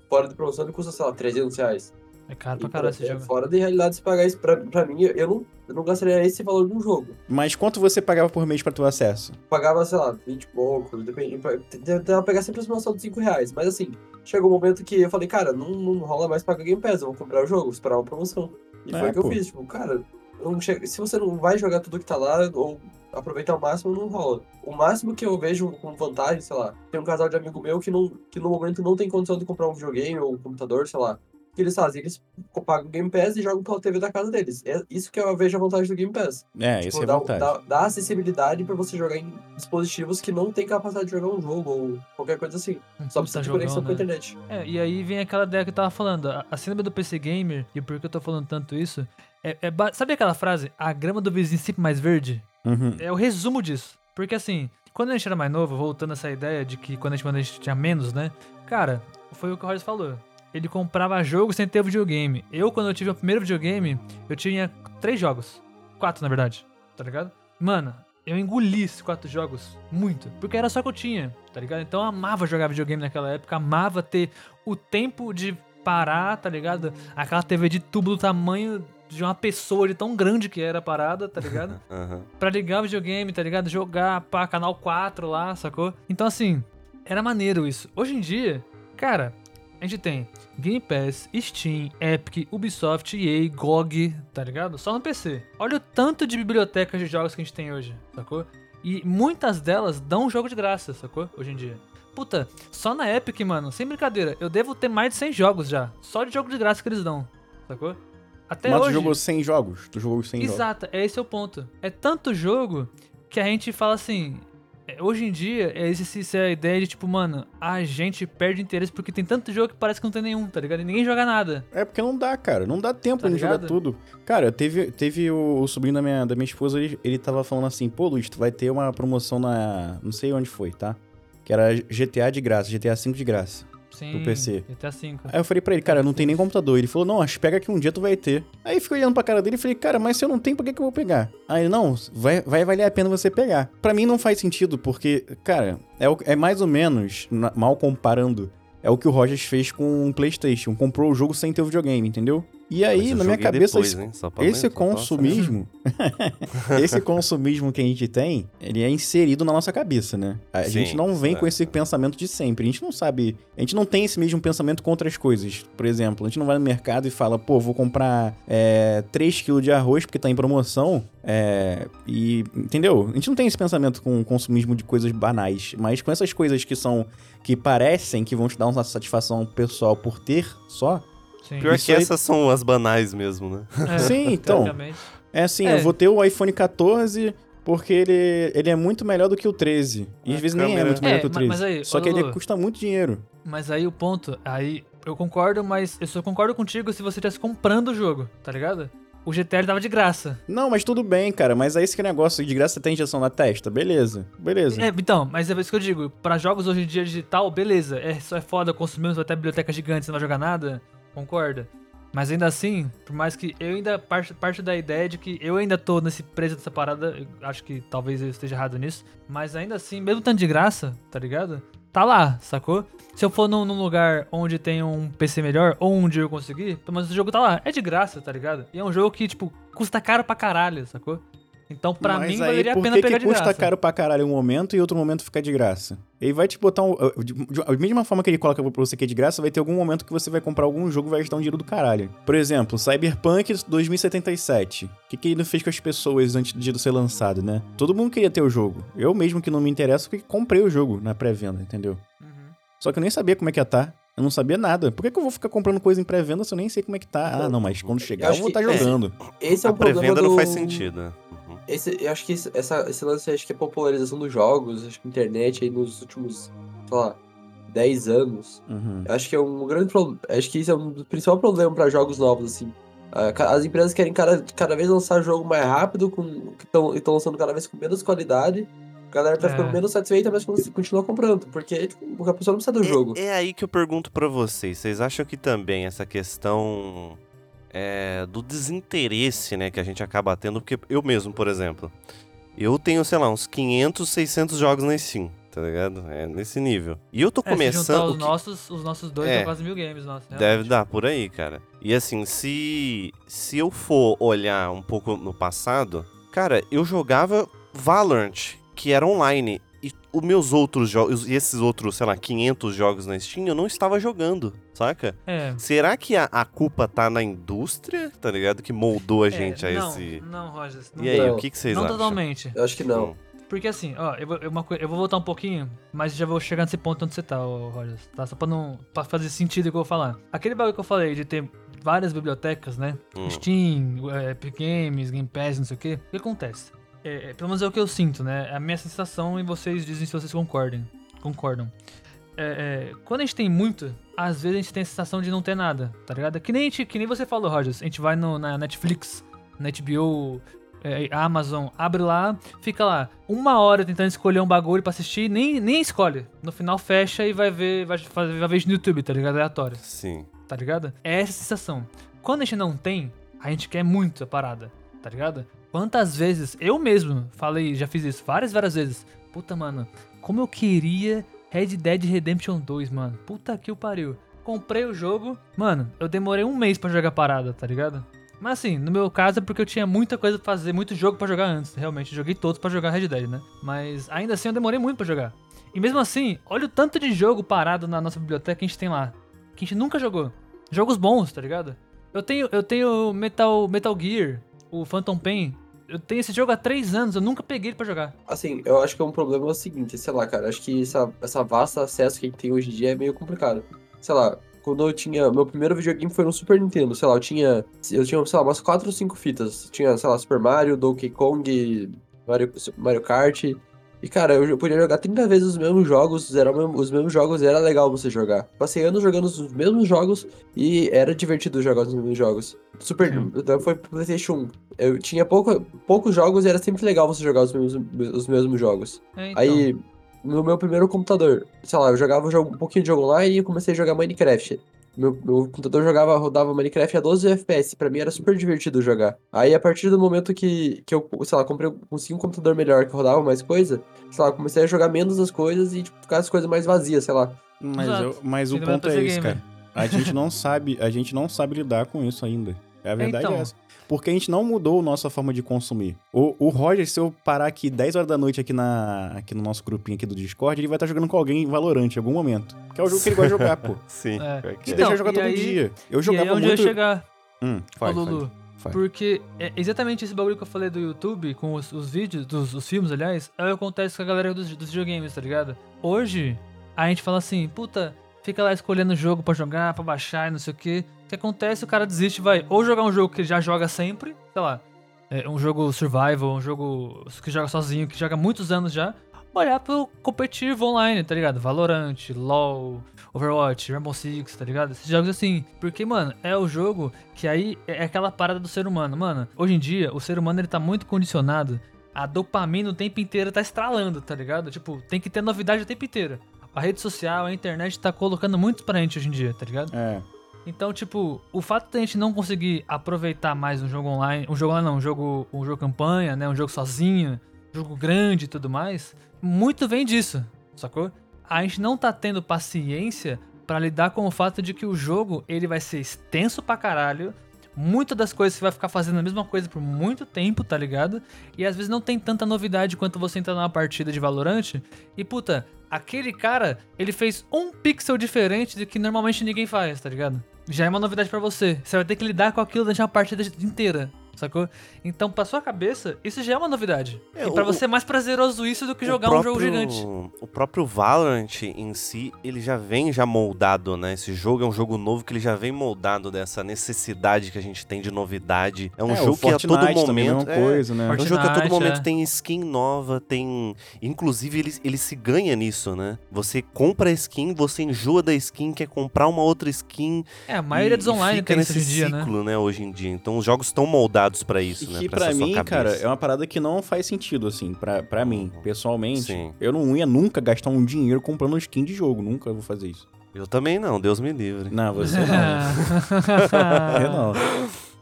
fora de promoção, ele custa, sei lá, 300 reais. É caro pra E, caralho esse é jogo. Fora de realidade se pagar isso pra, pra mim, eu não, eu não gastaria esse valor de um jogo. Mas quanto você pagava por mês pra ter o acesso? Pagava, sei lá, 20 e pouco, depende. Tentava pegar sempre a promoção de 5 reais. Mas assim, chegou um momento que eu falei, cara, não, não rola mais pagar Game Pass, eu vou comprar o jogo, vou esperar uma promoção. E É, foi o que eu fiz, tipo, cara, não chega- se você não vai jogar tudo que tá lá, ou aproveitar ao máximo, não rola. O máximo que eu vejo com vantagem, sei lá, tem um casal de amigo meu que, não, que no momento não tem condição de comprar um videogame ou um computador, sei lá. O que eles fazem? Eles pagam o Game Pass e jogam pela TV da casa deles. É isso que eu vejo a vantagem do Game Pass. É, Tipo, isso é dá, vantagem. dá- dá acessibilidade pra você jogar em dispositivos que não tem capacidade de jogar um jogo ou qualquer coisa assim. Um Só precisa de jogão, conexão com a né? internet. É, e aí vem aquela ideia que eu tava falando. A, a síndrome do PC Gamer, e por que eu tô falando tanto isso, é, é ba- sabe aquela frase? A grama do vizinho sempre mais verde? Uhum. É o resumo disso. Porque assim, quando a gente era mais novo, voltando a essa ideia de que quando a gente, quando a gente tinha menos, né? Cara, foi o que o Roger falou. Ele comprava jogo sem ter videogame. Eu, quando eu tive o primeiro videogame, eu tinha três jogos. Quatro, na verdade. Tá ligado? Mano, eu engoli esses quatro jogos muito. Porque era só que eu tinha, tá ligado? Então eu amava jogar videogame naquela época. Amava ter o tempo de parar, tá ligado? Aquela TV de tubo do tamanho de uma pessoa de tão grande que era a parada, tá ligado? Aham. pra ligar o videogame, tá ligado? Jogar, pá, canal 4 lá, sacou? Então, assim, era maneiro isso. Hoje em dia, cara, a gente tem Game Pass, Steam, Epic, Ubisoft, EA, GOG, tá ligado? Só no PC. Olha o tanto de bibliotecas de jogos que a gente tem hoje, sacou? E muitas delas dão jogo de graça, sacou? Hoje em dia. Puta, só na Epic, mano, sem brincadeira, eu devo ter mais de 100 jogos já. Só de jogo de graça que eles dão, sacou? Até Mas tu hoje. jogou 100 jogos? Tu jogou 100 jogos? Exato, é esse é o ponto. É tanto jogo que a gente fala assim. É, Hoje em dia, é essa é a ideia de tipo, mano, a gente perde interesse porque tem tanto jogo que parece que não tem nenhum, tá ligado? E ninguém joga nada. É porque não dá, cara. Não dá tempo Tá de jogar tudo. Cara, teve, teve o, o sobrinho da minha, da minha esposa, ele, ele tava falando assim, pô, Luiz, tu vai ter uma promoção na. Não sei onde foi, tá? Que era GTA de graça, GTA V de graça. Sim, Pro PC. GTA V. Aí eu falei pra ele, cara, não tem nem computador. Ele falou, não, acho pega que um dia tu vai ter. Aí eu fiquei olhando pra cara dele e falei, cara, mas se eu não tenho, por que, que eu vou pegar? Aí ele, não, vai, vai valer a pena você pegar. Pra mim não faz sentido, porque, cara, é, o- é mais ou menos, mal comparando, é o que o Rogers fez com o PlayStation. Comprou o jogo sem ter o videogame, entendeu? E aí, na minha cabeça, depois, esse, esse consumismo, esse consumismo que a gente tem, ele é inserido na nossa cabeça, né? A Sim, gente não vem é. com esse pensamento de sempre. A gente não sabe, a gente não tem esse mesmo pensamento com outras coisas. Por exemplo, a gente não vai no mercado e fala, pô, vou comprar é, 3kg de arroz porque tá em promoção. É, e, entendeu? A gente não tem esse pensamento com o consumismo de coisas banais, mas com essas coisas que são, que parecem que vão te dar uma satisfação pessoal por ter só. Sim. Pior Isso que aí- essas são as banais mesmo, né? É, Sim, então. É assim, É. eu vou ter o iPhone 14 porque ele, ele é muito melhor do que o 13. E às A vezes nem é muito melhor É, que o ma- 13. mas aí, Só que ele custa muito dinheiro. Mas aí o ponto, aí eu concordo, mas eu só concordo contigo se você estivesse comprando o jogo, tá ligado? O GTA ele tava de graça. Não, mas tudo bem, cara. Mas é esse que é negócio. De graça tem injeção na testa. Beleza. Beleza. É, então, mas é isso que eu digo. Pra jogos hoje em dia digital, beleza. É só é foda, consumimos até biblioteca gigante, você não vai jogar nada. Concorda. Mas ainda assim, por mais que eu ainda parte, parte da ideia de que eu ainda tô nesse preso dessa parada, acho que talvez eu esteja errado nisso, mas ainda assim, mesmo tanto de graça, tá ligado? Tá lá, sacou? Se eu for num, num lugar onde tem um PC melhor, ou onde eu conseguir, pelo menos o jogo tá lá. É de graça, tá ligado? E é um jogo que, tipo, custa caro pra caralho, sacou? Então, pra Mas mim, aí, valeria a pena que pegar que de custa graça. caro pra caralho um momento e outro momento fica de graça? Ele vai te botar um. De, de, a mesma forma que ele coloca pra você que é de graça, vai ter algum momento que você vai comprar algum jogo e vai gastar um dinheiro do caralho. Por exemplo, Cyberpunk 2077. O que, que ele fez com as pessoas antes de ser lançado, né? Todo mundo queria ter o jogo. Eu mesmo que não me interesso, porque comprei o jogo na pré-venda, entendeu? Uhum. Só que eu nem sabia como é que ia tá. Eu não sabia nada. Por que, que eu vou ficar comprando coisa em pré-venda se eu nem sei como é que tá? Ah, não, mas quando chegar eu, acho vou estar é. jogando. Esse é a o problema pré-venda do... não faz sentido. Esse, eu acho que esse, essa, esse lance acho que é popularização dos jogos, acho que internet aí nos últimos, sei lá, 10 anos. Uhum. Acho que é um grande problema. Acho que isso é um dos principais problemas pra jogos novos, assim. As empresas querem cada, cada vez lançar jogo mais rápido com, e estão lançando cada vez com menos qualidade. A galera tá É. ficando menos satisfeita, mas continua comprando. Porque tipo, a pessoa não precisa do jogo. É, é aí que eu pergunto pra vocês. Vocês acham que também essa questão é, do desinteresse, né, que a gente acaba tendo? Porque eu mesmo, por exemplo, eu tenho, sei lá, uns 500, 600 jogos na Steam, tá ligado? É nesse nível. E eu tô É, começando... os que- nossos, os nossos dois É. quase mil games, nossa. Deve realmente. dar por aí, cara. E assim, se se eu for olhar um pouco no passado, cara, eu jogava Valorant, que era online. Os meus outros jogos, e esses outros, sei lá, 500 jogos na Steam, eu não estava jogando, saca? É. Será que a, a culpa tá na indústria, tá ligado? Que moldou a gente é, a não, esse... Não, Rogers. Não, E aí, Não. o que, que vocês não acham? totalmente. Eu acho que não. Hum. Porque assim, ó, eu vou, eu, uma eu vou voltar um pouquinho, mas já vou chegar nesse ponto onde você tá, ô, Rogers, tá? Só pra não pra fazer sentido o que eu vou falar. Aquele bagulho que eu falei de ter várias bibliotecas, né? Hum. Steam, é, Epic Games, Game Pass, não sei o quê. O que acontece? É, é, pelo menos é o que eu sinto, né? É a minha sensação e vocês dizem se vocês concordem. Concordam. É, é, quando a gente tem muito, às vezes a gente tem a sensação de não ter nada, tá ligado? Que nem, gente, que nem você falou, Rogers. A gente vai no, na Netflix, na HBO, é, Amazon, abre lá, fica lá uma hora tentando escolher um bagulho pra assistir, nem, nem escolhe. No final fecha e vai ver, vai, fazer, vai ver no YouTube, tá ligado? Aleatório Sim. tá ligado? É essa sensação. Quando a gente não tem, a gente quer muito a parada, tá ligado? Quantas vezes eu mesmo falei, já fiz isso várias, várias vezes. Puta, mano, como eu queria Red Dead Redemption 2, mano. Puta que o pariu. Comprei o jogo, mano, eu demorei um mês pra jogar parada, tá ligado? Mas assim, no meu caso é porque eu tinha muita coisa pra fazer, muito jogo pra jogar antes. Realmente, joguei todos pra jogar Red Dead, né? Mas ainda assim eu demorei muito pra jogar. E mesmo assim, olha o tanto de jogo parado na nossa biblioteca que a gente tem lá. Que a gente nunca jogou. Jogos bons, tá ligado? Eu tenho, eu tenho Metal, Metal Gear, o Phantom Pain. Eu tenho esse jogo há três anos, eu nunca peguei ele pra jogar. Assim, eu acho que é um problema o seguinte, sei lá, cara, acho que essa, essa vasta acesso que a gente tem hoje em dia é meio complicado. Sei lá, quando eu tinha. Meu primeiro videogame foi no Super Nintendo, sei lá, eu tinha. Eu tinha, sei lá, umas 4 ou 5 fitas. Tinha, sei lá, Super Mario, Donkey Kong, Mario, Mario Kart. E, cara, eu podia jogar 30 vezes os mesmos jogos, era os mesmos jogos e era legal você jogar. Passei anos jogando os mesmos jogos e era divertido jogar os mesmos jogos. Super. Então foi pro PlayStation 1. Eu tinha pouco, poucos jogos e era sempre legal você jogar os mesmos, os mesmos jogos. É, então. Aí, no meu primeiro computador, sei lá, eu jogava um, jogo- um pouquinho de jogo online e comecei a jogar Minecraft. Meu, meu computador jogava, rodava Minecraft a 12 FPS, pra mim era super divertido jogar. Aí, a partir do momento que, que eu, sei lá, comprei, consegui um computador melhor que rodava mais coisa, sei lá, comecei a jogar menos as coisas e, tipo, ficar as coisas mais vazias, sei lá. Mas, eu- mas o ponto é esse, gamer. cara. A gente não sabe, a gente não sabe lidar com isso ainda. É a verdade Então. é essa. Porque a gente não mudou a nossa forma de consumir. O, o Roger, se eu parar aqui 10 horas da noite aqui, na, aqui no nosso grupinho aqui do Discord, ele vai estar jogando com alguém em Valorant em algum momento. Que é o jogo que ele gosta de jogar, pô. Sim. É. pior que Se é. Então, deixa jogar e todo aí- dia. Eu e aí jogava onde muito... eu ia chegar, Hum, ô faz, Lulu? faz, faz. Porque é exatamente esse bagulho que eu falei do YouTube, com os, os vídeos, dos os filmes, aliás, é o que acontece com a galera dos, dos videogames, tá ligado? Hoje, a gente fala assim, puta, fica lá escolhendo jogo pra jogar, pra baixar e não sei o quê. O que acontece, o cara desiste, vai ou jogar um jogo que ele já joga sempre, sei lá, é, um jogo survival, um jogo que joga sozinho, que joga muitos anos já, olhar pro competitivo online, tá ligado? Valorant, LoL, Overwatch, Rainbow Six, tá ligado? Esses jogos assim. Porque, mano, é o jogo que aí é aquela parada do ser humano. Mano, hoje em dia, o ser humano ele tá muito condicionado. A dopamina o tempo inteiro tá estralando, tá ligado? Tipo, tem que ter novidade o tempo inteiro. A rede social, a internet tá colocando muito pra gente hoje em dia, tá ligado? É. Então, tipo, o fato de a gente não conseguir aproveitar mais um jogo online, um jogo online não, um jogo, um jogo campanha, né, um jogo sozinho, um jogo grande e tudo mais, muito vem disso, sacou? A gente não tá tendo paciência pra lidar com o fato de que o jogo, ele vai ser extenso pra caralho, muitas das coisas você vai ficar fazendo a mesma coisa por muito tempo, tá ligado? E às vezes não tem tanta novidade quanto você entrar numa partida de Valorant e, puta, aquele cara, ele fez um pixel diferente do que normalmente ninguém faz, tá ligado? Já é uma novidade pra você. Você vai ter que lidar com aquilo durante uma partida inteira, sacou? Então, pra sua cabeça, isso já é uma novidade. É, e pra o- você é mais prazeroso isso do que jogar um jogo próprio- gigante. O próprio Valorant em si, ele já vem já moldado, né? Esse jogo é um jogo novo que ele já vem moldado dessa necessidade que a gente tem de novidade. É um É, jogo que a todo Fortnite é momento... uma é, coisa, né? É um jogo que a todo Fortnite, momento é. tem skin nova, tem. Inclusive, ele, ele se ganha nisso, né? Você compra a skin, você enjoa da skin, quer comprar uma outra skin. É, a maioria e- dos online fica tem nesse em dia, né? ciclo, né? Hoje em dia. Então os jogos estão moldados preparados pra isso, E né? que pra mim, cara, é uma parada que não faz sentido, assim, pra, pra mim, pessoalmente. Sim. Eu não ia nunca gastar um dinheiro comprando skin de jogo, nunca vou fazer isso. Eu também não, Deus me livre. Não, você não. Eu não.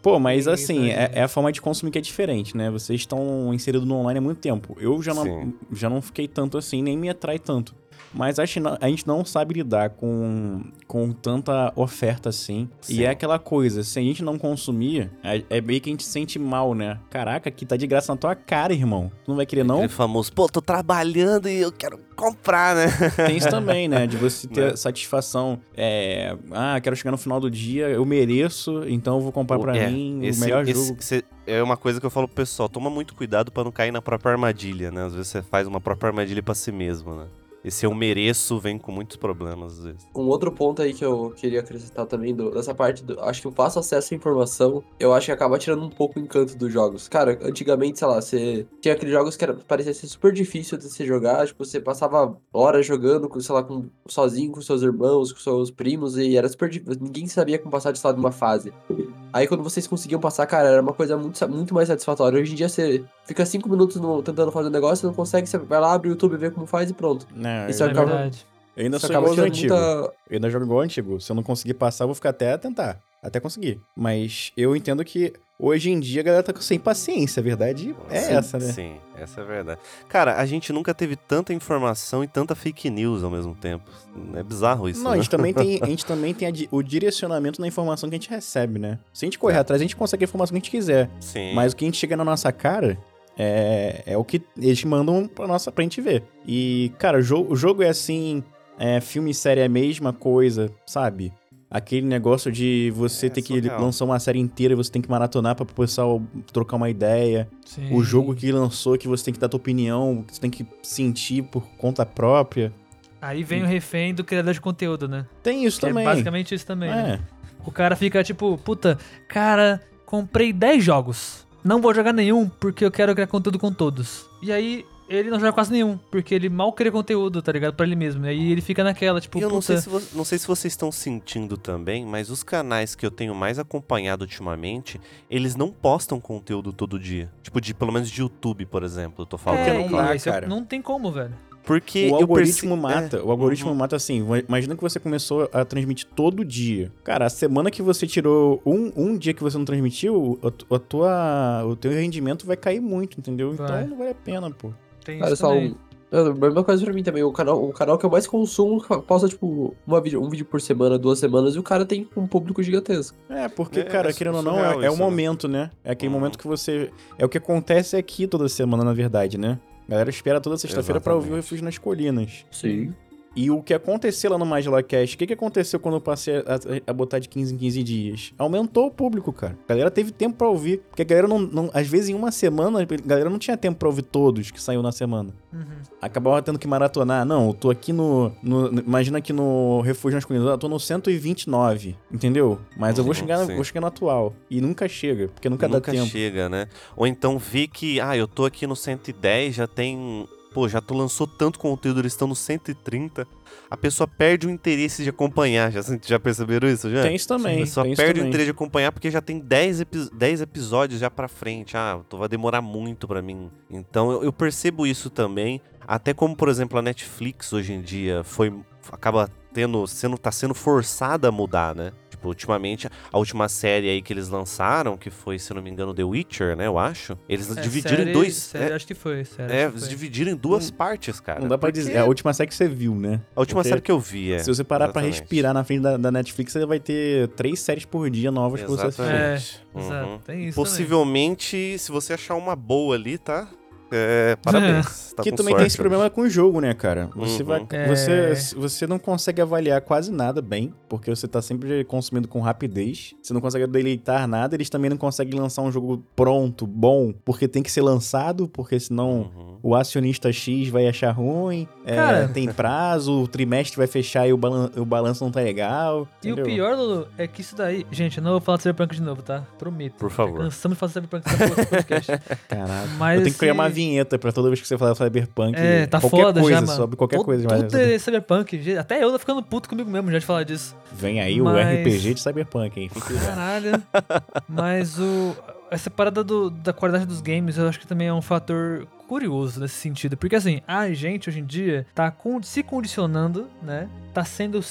Pô, mas assim, é, é a forma de consumir que é diferente, né? Vocês estão inseridos no online há muito tempo. Eu já não, Sim. já não fiquei tanto assim, nem me atrai tanto. Mas que não- a gente não sabe lidar com, com tanta oferta assim. Sim. E é aquela coisa, se a gente não consumir, é, é meio que a gente se sente mal, né? Caraca, aqui tá de graça na tua cara, irmão. Tu não vai querer não? Aquele famoso, pô, tô trabalhando e eu quero comprar, né? Tem isso também, né? De você ter Né? satisfação. É, ah, quero chegar no final do dia, eu mereço, então eu vou comprar pra É, mim esse- o melhor esse- jogo. cê- é uma coisa que eu falo pro pessoal, toma muito cuidado pra não cair na própria armadilha, né? Às vezes você faz uma própria armadilha pra si mesmo, né? Esse eu mereço vem com muitos problemas, às vezes. Um outro ponto aí que eu queria acrescentar também do- dessa parte, do, acho que o fácil acesso à informação, eu acho que acaba tirando um pouco o encanto dos jogos. Cara, antigamente, sei lá, você tinha aqueles jogos que era, parecia ser super difícil de você jogar, tipo, você passava horas jogando, com, sei lá, com, sozinho com seus irmãos, com seus primos, e era super difícil, ninguém sabia como passar de lá, de uma fase. Aí quando vocês conseguiam passar, cara, era uma coisa muito, muito mais satisfatória. Hoje em dia você fica cinco minutos no- tentando fazer um negócio, você não consegue, você vai lá, abre o YouTube, vê como faz e pronto. Não, Isso eu, É acaba- verdade. eu ainda Isso sou acaba igual ao antigo. muita, Eu ainda jogo igual ao antigo. Se eu não conseguir passar, eu vou ficar até tentar. Até conseguir. Mas eu entendo que hoje em dia a galera tá sem paciência. A verdade é Sim, essa, né? Sim, essa é a verdade. Cara, a gente nunca teve tanta informação e tanta fake news ao mesmo tempo. É bizarro isso, Não, a né? gente também tem, a gente também tem a di- o direcionamento na informação que a gente recebe, né? Se a gente correr É. atrás, a gente consegue a informação que a gente quiser. Sim. Mas o que a gente chega na nossa cara é, é o que eles mandam pra, nossa, pra gente ver. E, cara, o jogo, o jogo é assim, é, filme e série é a mesma coisa, sabe? Aquele negócio de você É ter que surreal. lançar uma série inteira e você tem que maratonar pra o pessoal trocar uma ideia. Sim. O jogo que lançou que você tem que dar tua opinião, que você tem que sentir por conta própria. Aí vem o refém do criador de conteúdo, né? Tem isso Que também. é basicamente isso também, né? É. O cara fica tipo, puta, cara, comprei 10 jogos. Não vou jogar nenhum porque eu quero criar conteúdo com todos. E aí ele não joga quase nenhum, porque ele mal cria conteúdo, tá ligado? Pra ele mesmo. E aí ele fica naquela, tipo, E eu não sei, se vo- não sei se vocês estão sentindo também, mas os canais que eu tenho mais acompanhado ultimamente, eles não postam conteúdo todo dia. Tipo, de pelo menos de YouTube, por exemplo, eu tô falando. é, não e dá, isso é- cara. não tem como, velho. Porque O algoritmo perce- mata. é, O algoritmo uhum. mata assim. Imagina que você começou a transmitir todo dia. Cara, a semana que você tirou um, um dia que você não transmitiu, a, a tua, o teu rendimento vai cair muito, entendeu? Vai. Então não vale a pena, pô. Tem Cara, isso só também. um. É, A mesma coisa pra mim também. O canal, o canal que eu mais consumo posta, tipo, uma vídeo, um vídeo por semana, duas semanas, e o cara tem um público gigantesco. É, porque, É, cara, é querendo ou não, surreal é, é o né? momento, né? É aquele Uhum. momento que você. É o que acontece aqui toda semana, na verdade, né? A galera espera toda sexta-feira pra ouvir o. Refúgio nas Colinas. Sim. E o que aconteceu lá no Magela Cash, o que, que aconteceu quando eu passei a, a botar de 15 em 15 dias? Aumentou o público, cara. A galera teve tempo pra ouvir. Porque a galera não, não- Às vezes, em uma semana, a galera não tinha tempo pra ouvir todos que saiu na semana. Uhum. Acabava tendo que maratonar. Não, eu tô aqui no. no- imagina aqui no Refúgio Masculino. Eu tô no 129, entendeu? Mas eu vou chegar, sim. vou chegar no atual. E nunca chega, porque nunca, Nunca dá tempo. chega, né? Ou então vi que, ah, eu tô aqui no 110, já tem. Pô, já tu lançou tanto conteúdo, eles estão no 130. A pessoa perde o interesse de acompanhar. Já, já perceberam isso? Já? Tem isso também. A pessoa perde o também. interesse de acompanhar porque já tem 10, epi 10 episódios já pra frente. Ah, então vai demorar muito pra mim. Então eu, eu percebo isso também. Até como, por exemplo, a Netflix hoje em dia foi. acaba tendo. sendo, tá sendo forçada a mudar, né? Tipo, ultimamente, a última série aí que eles lançaram, que foi, se eu não me engano, The Witcher, né? Eu acho. Eles É, dividiram série- em dois. série, é, acho que foi, sério. é, eles dividiram em duas partes, cara. Não dá pra Porque dizer. É a última série que você viu, né? A última porque série que eu vi, é. Se você parar pra Exatamente. respirar na frente da, da Netflix, você vai ter três séries por dia novas pra você assistir. Exatamente. É, Exato, Uhum. tem isso Possivelmente, se você achar uma boa ali, tá? É, parabéns. Tá que com também sorte. tem esse problema com o jogo, né, cara? Você Uhum. vai. É. Você, você não consegue avaliar quase nada bem, porque você tá sempre consumindo com rapidez. Você não consegue deleitar nada, eles também não conseguem lançar um jogo pronto, bom, porque tem que ser lançado, porque senão Uhum. o acionista X vai achar ruim. é, tem prazo, o trimestre vai fechar e o, balan o balanço não tá legal. E o entendeu? pior, Lulu, é que isso daí. Gente, eu não vou falar de Cyberpunk de novo, tá? Prometo. Por favor. Cansamos de falar de Cyberpunk desse podcast. Caralho. Mas Eu tenho que criar uma vinheta pra toda vez que você falar Cyberpunk. É, tá qualquer foda coisa, já, mano. sobre qualquer coisa. mas- Tudo é Cyberpunk. Até eu tô ficando puto comigo mesmo já de falar disso. Vem aí o Mas- RPG de Cyberpunk, hein? Fique. Caralho. Mas o, essa parada do- da qualidade dos games, eu acho que também é um fator curioso nesse sentido. Porque assim, a gente hoje em dia tá se condicionando, né? Tá sendo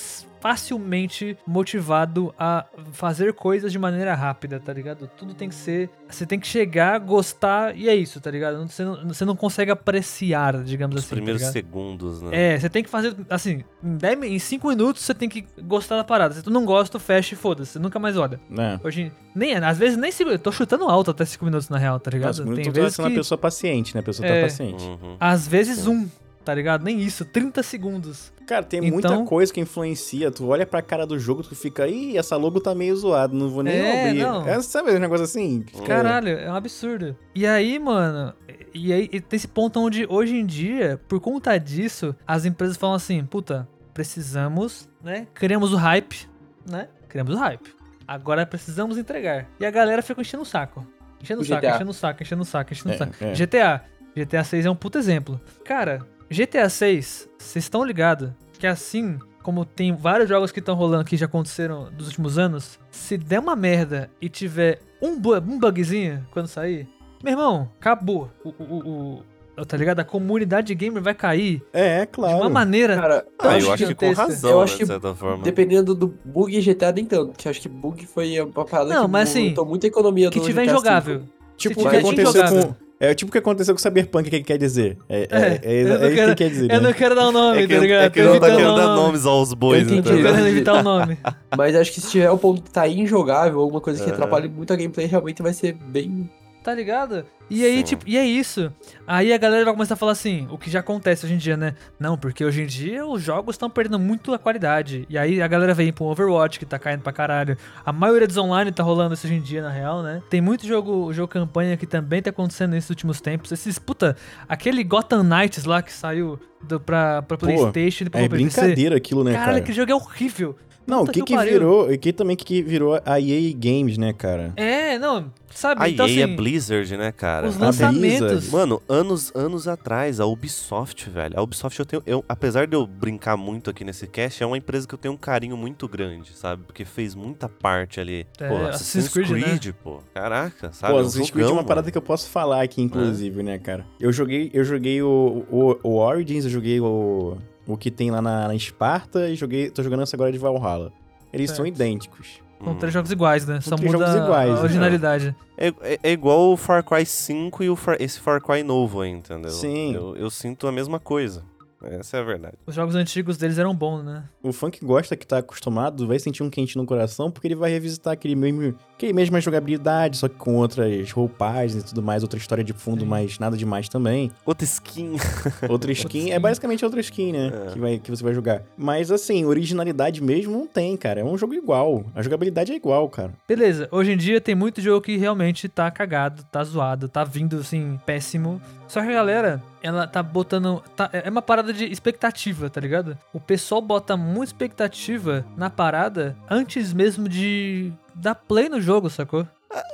facilmente motivado a fazer coisas de maneira rápida, tá ligado? Tudo tem que ser. Você tem que chegar, gostar e é isso, tá ligado? Não- Você não, você não consegue apreciar, digamos Os assim. primeiros tá ligado? segundos, né? É, você tem que fazer, assim, em 10, mi- em 5 minutos você tem que gostar da parada. Se tu não gosta, tu fecha e foda-se, você nunca mais olha. Né? Hoje, nem, às vezes nem 5 Eu tô chutando alto até 5 minutos na real, tá ligado? Nossa, tem tu tá vezes sendo uma que, pessoa paciente, né? A pessoa É. tá paciente. Uhum. às vezes um, tá ligado? Nem isso, 30 segundos. Cara, tem Então- muita coisa que influencia. Tu olha pra cara do jogo, tu fica, ih, essa logo tá meio zoada, não vou nem É, abrir. não. É, sabe um negócio assim? Caralho, é um absurdo. E aí, mano, e aí tem esse ponto onde hoje em dia, por conta disso, as empresas falam assim, puta, precisamos, né? Criamos o hype, né? Criamos o hype. Agora precisamos entregar. E a galera fica enchendo o saco. Enchendo o saco, enchendo o saco, enchendo o saco, enchendo o É, saco. é. GTA. GTA 6 é um puto exemplo. Cara, GTA 6, vocês estão ligados que assim como tem vários jogos que estão rolando que já aconteceram dos últimos anos, se der uma merda e tiver um, bu um bugzinho quando sair, meu irmão, acabou. O, o, o- o- tá ligado? A comunidade gamer vai cair É, de claro. uma maneira Cara, tão Ah, eu acho que com razão, Eu né, acho que de certa forma. dependendo do bug GTA nem tanto, que acho que bug foi uma parada Não, que mas assim, muita economia que do tiver GTA injogável. Tipo Se o que aconteceu com. É tipo o que aconteceu com o Cyberpunk, que quer dizer. É, é, É, é, é, eu não isso que quero- ele quer dizer. Eu né? não quero dar o nome, É que, tá ligado? é que Tô não tá evitando querendo o dar nome. nomes aos bois, Eu entendi. Tô evitar o nome. Mas acho que se tiver o ponto que tá injogável, alguma coisa que Aham. atrapalhe muito a gameplay, realmente vai ser bem. Tá ligado? E aí, Sim. tipo, e é isso. Aí a galera vai começar a falar assim, o que já acontece hoje em dia, né? Não, porque hoje em dia os jogos estão perdendo muito a qualidade. E aí a galera vem pro Overwatch, que tá caindo pra caralho. A maioria dos online tá rolando isso hoje em dia, na real, né? Tem muito jogo, jogo campanha que também tá acontecendo nesses últimos tempos. Esses, puta, aquele Gotham Knights lá que saiu do, pra, pra Playstation e pra É PC. brincadeira aquilo, né, Caralho, cara? aquele jogo é horrível. Não, o que que que virou... E que também que virou a EA Games, né, cara? É, não, sabe? A então, EA é assim, Blizzard, né, cara? os A lançamentos... Blizzard. Mano, anos, anos atrás, a Ubisoft, velho. A Ubisoft eu tenho. Eu, apesar de eu brincar muito aqui nesse cast, é uma empresa que eu tenho um carinho muito grande, sabe? Porque fez muita parte ali. É, pô, Assassin's Assassin's Creed, Creed, né? pô. Caraca, sabe? Pô, É Assassin's Creed é uma parada mano. que eu posso falar aqui, inclusive, né, cara? Eu joguei, eu joguei o, o, o Origins, eu joguei o, o que tem lá na, na Esparta e joguei, tô jogando essa agora de Valhalla. Eles são Certo. idênticos. São Hum. três jogos iguais, né? Só três muda jogos iguais, a originalidade. É, é- é igual o Far Cry 5 e o Far- esse Far Cry novo aí, entendeu? Sim. Eu, eu sinto a mesma coisa. Essa é a verdade. Os jogos antigos deles eram bons, né? O fã que gosta, que tá acostumado, vai sentir um quente no coração, porque ele vai revisitar aquele mesmo, aquele mesma jogabilidade, só que com outras roupagens e tudo mais, outra história de fundo, Sim. mas nada demais também. Outra skin. Outra skin, skin. é basicamente outra skin, né? É. Que, vai, que você vai jogar. Mas assim, originalidade mesmo não tem, cara. É um jogo igual. A jogabilidade é igual, cara. Beleza, hoje em dia tem muito jogo que realmente tá cagado, tá zoado, tá vindo assim, péssimo. Só que a galera, ela tá botando. tá- é uma parada de expectativa, tá ligado? O pessoal bota muita expectativa na parada antes mesmo de dar play no jogo, sacou?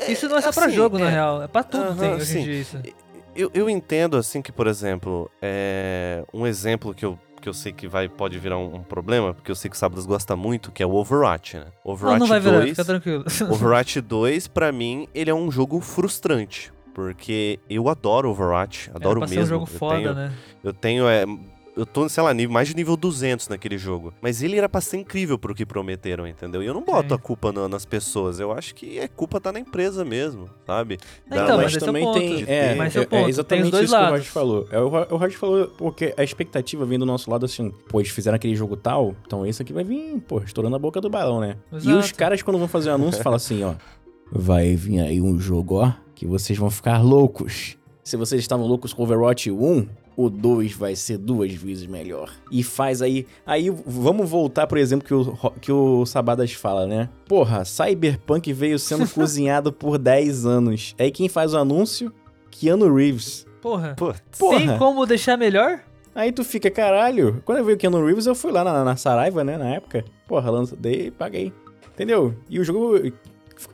Isso não é só pra assim, jogo, na é. real. É pra tudo Aham, tem hoje em dia isso. Eu, eu entendo, assim, que, por exemplo, é um exemplo que eu, que eu sei que vai, pode virar um, um problema, porque eu sei que o Sábados gosta muito, que é o Overwatch, né? Não, Overwatch não vai virar, 2, fica tranquilo. Overwatch 2, pra mim, ele é um jogo frustrante. Porque eu adoro Overwatch, adoro Era pra mesmo. ser um jogo eu foda, tenho, né? Eu tenho, é, eu tô, sei lá, nível- mais de nível 200 naquele jogo. Mas ele era pra ser incrível pro que prometeram, entendeu? E eu não boto Sim. a culpa na- nas pessoas. Eu acho que a culpa tá na empresa mesmo, sabe? Então, Da- mas mas é também ponto. tem. É. Mas é o é- é exatamente dois isso que o lados. Roger falou. É, o o Roger falou porque a expectativa vem do nosso lado assim, pô, eles fizeram aquele jogo tal, então esse aqui vai vir, pô, estourando a boca do balão, né? E os Exato. caras, quando vão fazer o anúncio, falam assim, ó. Vai vir aí um jogo, ó, que vocês vão ficar loucos. Se vocês estavam loucos com Overwatch 1, o 2 vai ser duas vezes melhor. E faz aí. Aí vamos voltar, por exemplo, que o, que o Sabadas fala, né? Porra, Cyberpunk veio sendo cozinhado por 10 anos. Aí quem faz o anúncio? Keanu Reeves. Porra. Putz. Porra. Tem como deixar melhor? Aí tu fica, caralho. Quando eu vi o Keanu Reeves, eu fui lá na, na Saraiva, né? Na época. Porra, lança, dei e paguei. Entendeu? E o jogo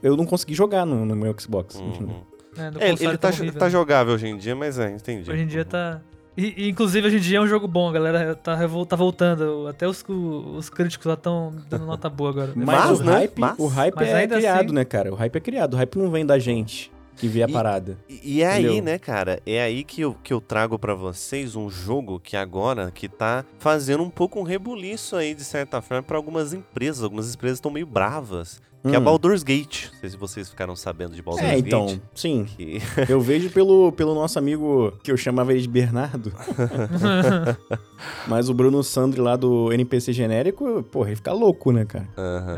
eu não consegui jogar no, no meu Xbox. Uhum. É, É, ele ele tá, horrível, tá né? jogável hoje em dia, mas é, entendi. Hoje em dia tá. E, e, inclusive, hoje em dia é um jogo bom, a galera tá, tá voltando. Até os, os críticos lá estão dando nota boa agora. Mas, Mas, o né? hype, Mas- o hype mas é criado, assim- né, cara? O hype é criado. O hype não vem da gente. que vê a E- parada. E, e é aí, né, cara? É aí que eu, que eu trago pra vocês um jogo que agora que tá fazendo um pouco um rebuliço aí, de certa forma, pra algumas empresas. Algumas empresas estão meio bravas. Que é a Hum. Baldur's Gate. Não sei se vocês ficaram sabendo de Baldur's É, Gate. então, sim. Que... Eu vejo pelo, pelo nosso amigo, que eu chamava ele de Bernardo, mas o Bruno Sandri lá do NPC genérico, porra, ele fica louco, né, cara?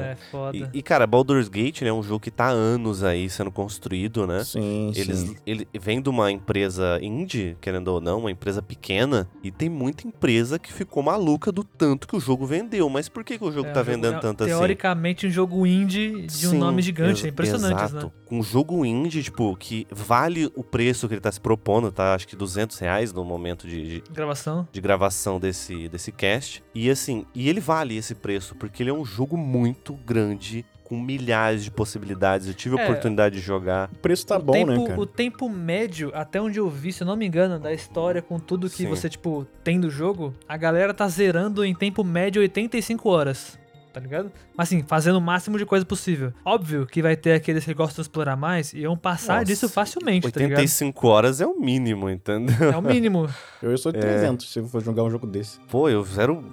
É foda. E, e, cara, Baldur's Gate né, é um jogo que tá há anos aí sendo construído, né? Sim, Eles, sim. ele vem de uma empresa indie, querendo ou não, uma empresa pequena, e tem muita empresa que ficou maluca do tanto que o jogo vendeu. Mas por que, que o jogo É, tá um jogo- vendendo é, tanto assim? Teoricamente, um jogo indie de um Sim, nome gigante. É impressionante, exato. né? Com um jogo indie, tipo, que vale o preço que ele tá se propondo, tá? Acho que 200 reais no momento de, de, Gravação. de gravação desse, desse cast. E assim, e ele vale esse preço, porque ele é um jogo muito grande, com milhares de possibilidades. Eu tive a É. oportunidade de jogar. O preço tá o bom, tempo, né, cara? O tempo médio, até onde eu vi, se eu não me engano, da história com tudo que Sim. você, tipo, tem do jogo, a galera tá zerando em tempo médio 85 horas. Tá ligado? Mas assim, fazendo o máximo de coisa possível. Óbvio que vai ter aqueles que gostam de explorar mais e vão passar Nossa, disso facilmente, tá ligado? 85 horas é o mínimo, entendeu? É o mínimo. Eu sou de É. 300 se eu for jogar um jogo desse. Pô, eu zero.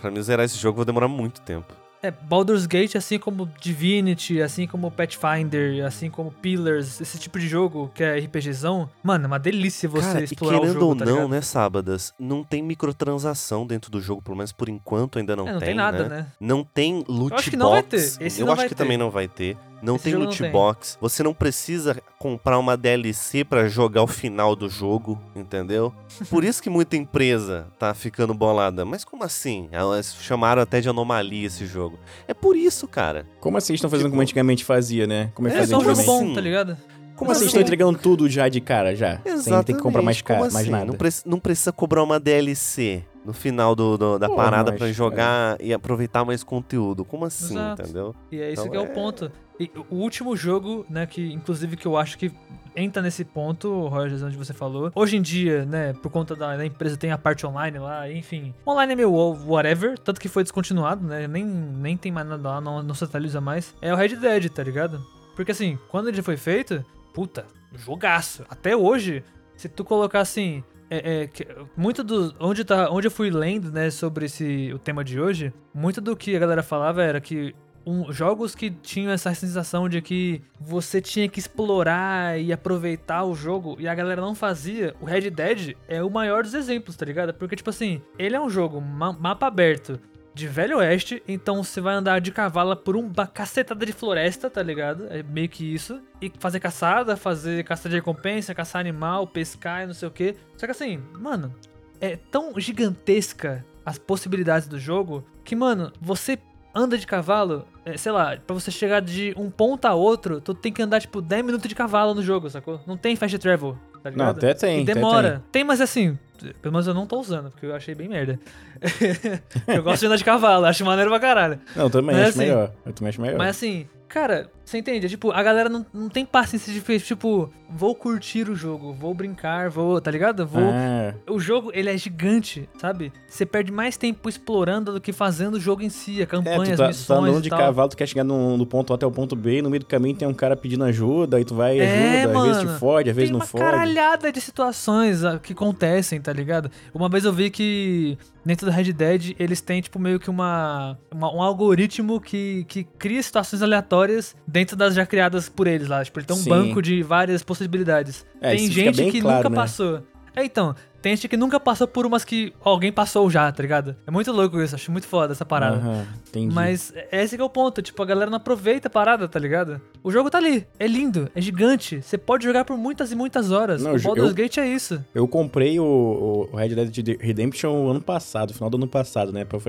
Pra mim zerar esse jogo vai demorar muito tempo. É, Baldur's Gate, assim como Divinity, assim como Pathfinder, assim como Pillars, esse tipo de jogo que é RPGzão, mano, é uma delícia você Cara, e explorar o querendo jogo, ou tá não, ligado? né, Sábadas, não tem microtransação dentro do jogo, pelo menos por enquanto ainda não é, não tem, tem nada, né? Não tem loot acho que não vai box. ter. Esse eu acho que ter. também não vai ter. Não Esse tem não loot tem. box. Você não precisa comprar uma DLC pra jogar o final do jogo, entendeu? Por isso que muita empresa tá ficando bolada. Mas como assim? Elas chamaram até de anomalia esse jogo. É por isso, cara. Como assim estão fazendo Tipo- como antigamente fazia, né? Como é que É, É fazia só um jogo antigamente? bom, Sim. tá ligado? Como assim estão entregando tudo já de cara, já? Sem ter que comprar mais, cara, mais assim? nada. Não, preci- não precisa cobrar uma DLC no final do, do- da Pô, parada mas, pra jogar e aproveitar mais conteúdo. Como assim, Exato. entendeu? E é isso Então que é o é- ponto. E o último jogo, né, que inclusive que eu acho que entra nesse ponto, Rogers, onde você falou. Hoje em dia, né, por conta da, da empresa tem a parte online lá, enfim. Online é meio whatever, tanto que foi descontinuado, né, nem, nem tem mais nada lá, não, não se atualiza mais. É o Red Dead, tá ligado? Porque assim, quando ele foi feito, puta, jogaço. Até hoje, se tu colocar assim, é, é, que- muito do onde tá, onde eu fui lendo, né, sobre esse o tema de hoje, muito do que a galera falava era que um- jogos que tinham essa sensação de que você tinha que explorar e aproveitar o jogo e a galera não fazia, o Red Dead é o maior dos exemplos, tá ligado? Porque, tipo assim, ele é um jogo ma- mapa aberto de Velho Oeste, então você vai andar de cavalo por uma cacetada de floresta, tá ligado? É meio que isso. E fazer caçada, fazer caça de recompensa, caçar animal, pescar e não sei o que. Só que assim, mano, é tão gigantesca as possibilidades do jogo que, mano, você anda de cavalo, é, sei lá, pra você chegar de um ponto a outro, tu tem que andar, tipo, 10 minutos de cavalo no jogo, sacou? Não tem fast travel, tá Não, ligado? até tem. E até demora. Tem. mas assim, pelo menos eu não tô usando, porque eu achei bem merda. eu gosto de andar de cavalo, acho maneiro pra caralho. tem. Não, eu também Mas acho assim- melhor. Eu também acho melhor. Mas assim, cara, você entende? É, tipo, a galera não, não tem paciência de, tipo, vou curtir o jogo, vou brincar, vou, tá ligado? Vou. Ah, O jogo, ele é gigante, sabe? Você perde mais tempo explorando do que fazendo o jogo em si, a é, campanha, tu as tá, tu missões tá andando de tal. cavalo, tu quer chegar no, do ponto A até o ponto B, e no meio do caminho tem um cara pedindo ajuda, aí tu vai e É, ajuda, às vezes mano. te fode, às vezes Tem não uma fode. caralhada de situações ah, que acontecem, tá ligado? Uma vez eu vi que dentro do Red Dead eles têm, tipo, meio que uma, uma- um algoritmo que, que cria situações aleatórias dentro das já criadas por eles lá. Tipo, ele tem um Sim. banco de várias possibilidades. É, tem gente que claro, nunca né? passou. É, então, tem gente que nunca passou por umas que alguém passou já, tá ligado? É muito louco isso, acho muito foda essa parada. Aham, entendi. Mas esse que é o ponto, tipo, a galera não aproveita a parada, tá ligado? O jogo tá ali, é lindo, é gigante, você pode jogar por muitas e muitas horas. Não, o Baldur's eu- Gate é isso. Eu comprei o, o Red Dead Redemption ano passado, final do ano passado, né? Eu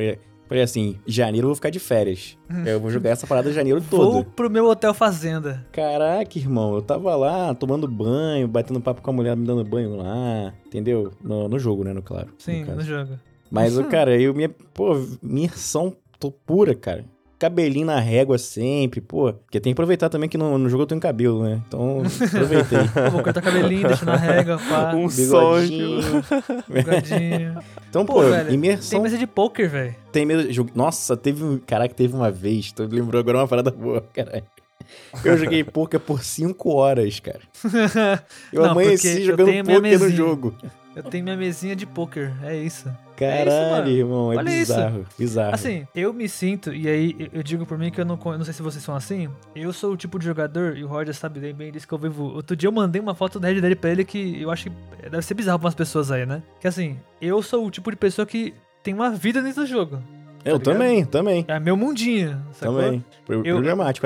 falei, assim, janeiro eu vou ficar de férias. eu vou jogar essa parada janeiro todo. Vou pro meu hotel fazenda. Caraca, irmão, eu tava lá tomando banho, batendo papo com a mulher me dando banho lá, entendeu? No, no jogo, né, no claro. Sim, no no jogo. Mas, o cara, eu minha, pô, imersão tô pura, cara. Cabelinho na régua sempre, pô. Porque tem que aproveitar também que no, no jogo eu tenho cabelo, né? Então, aproveitei. Pô, vou cortar cabelinho, deixar na régua, pá, Um sonho. Bigodinho. bigodinho. Então, Pô, pô, velho, Tem imersão mesa de poker, velho. Tem medo. jogo- Nossa, teve um. Caraca, teve uma vez. Tu lembrou agora uma parada boa, caralho. Eu joguei poker por 5 horas, cara. Eu Não, amanheci eu jogando minha poker no jogo. Eu tenho minha mesinha de poker, é isso. Caralho, mano. irmão, é Olha isso. bizarro, bizarro. Assim, eu me sinto, e aí eu- digo por mim que eu não, eu não sei se vocês são assim. Eu sou o tipo de jogador, e o Roger sabe bem, bem disso que eu vivo. Outro dia eu mandei uma foto do Red Dead pra ele que eu acho que deve ser bizarro pra umas pessoas aí, né? Que assim, eu sou o tipo de pessoa que tem uma vida dentro do jogo. Eu tá ligado? também, também. É meu mundinho, sacou? Também. Pro- Eu-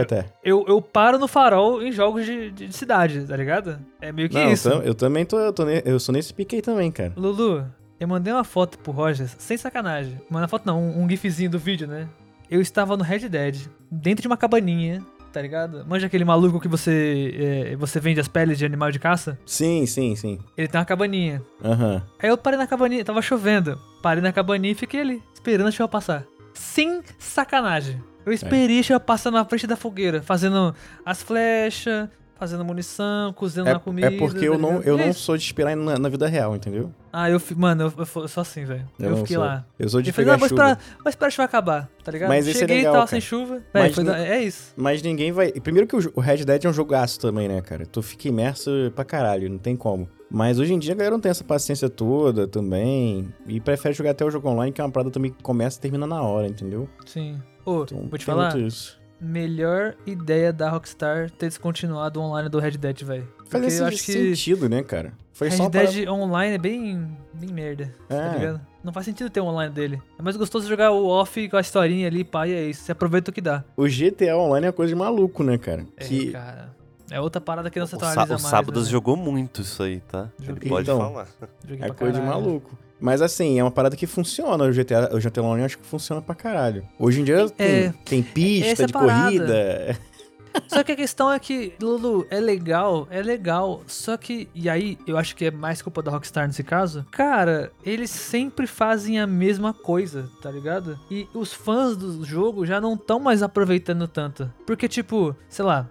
até. Eu, eu paro no farol em jogos de, de, de cidade, tá ligado? É meio que Não, isso. tam- eu também tô, eu tô ne- eu sou nesse pique aí também, cara. Lulu, eu mandei uma foto pro Rogers, sem sacanagem. Mandei uma foto não, um, um gifzinho do vídeo, né? Eu estava no Red Dead, dentro de uma cabaninha, tá ligado? Manja aquele maluco que você é, você vende as peles de animal de caça? Sim, sim, sim. Ele tem uma cabaninha. Aham. Aí eu parei na cabaninha, tava chovendo. Parei na cabaninha e fiquei ali, esperando a chuva passar. Sem sacanagem. Eu esperei a chuva passar na frente da fogueira, fazendo as flechas, fazendo munição, cozinhando É, na comida. é porque eu não, eu É não sou de esperar na, na vida real, entendeu? Ah, eu, fi- mano, eu, eu, eu sou assim, velho. Eu, não fiquei sou. lá. Eu sou de Eu falei, pegar vou chuva. esperar, vou esperar a chuva acabar, tá ligado? Mas esse é Cheguei legal, tava cara. sem chuva. Mas foi da- é isso. Mas ninguém vai. Primeiro que o, Red Dead é um jogaço também, né, cara? Tu fica imerso pra caralho, não tem como. Mas hoje em dia a galera não tem essa paciência toda também. E prefere jogar até o jogo online, que é uma parada também que começa e termina na hora, entendeu? Sim. Ô, Então, vou te falar, isso. Melhor ideia da Rockstar ter descontinuado o online do Red Dead, velho. Faz Porque esse eu acho que sentido, né, cara? Foi só Red parada- Dead Online é bem, bem merda, tá É. ligado? Não faz sentido ter um online dele. É mais gostoso jogar o off com a historinha ali, pá, e é isso. Você aproveita o que dá. O GTA Online é uma coisa de maluco, né, cara? É, que cara. É outra parada que não se O, atualiza Sa- o mais. Sábados né? jogou muito isso aí, tá? Ele Joguei. pode Então. falar. Joguei é coisa de maluco. Mas assim, é uma parada que funciona. O GTA, o GTA Online acho que funciona pra caralho. Hoje em dia tem, É, tem pista é de parada. corrida. Só que a questão é que, Lulu, é legal, é legal. Só que, e aí, eu acho que é mais culpa da Rockstar nesse caso. Cara, eles sempre fazem a mesma coisa, tá ligado? E os fãs do jogo já não estão mais aproveitando tanto. Porque, tipo, sei lá.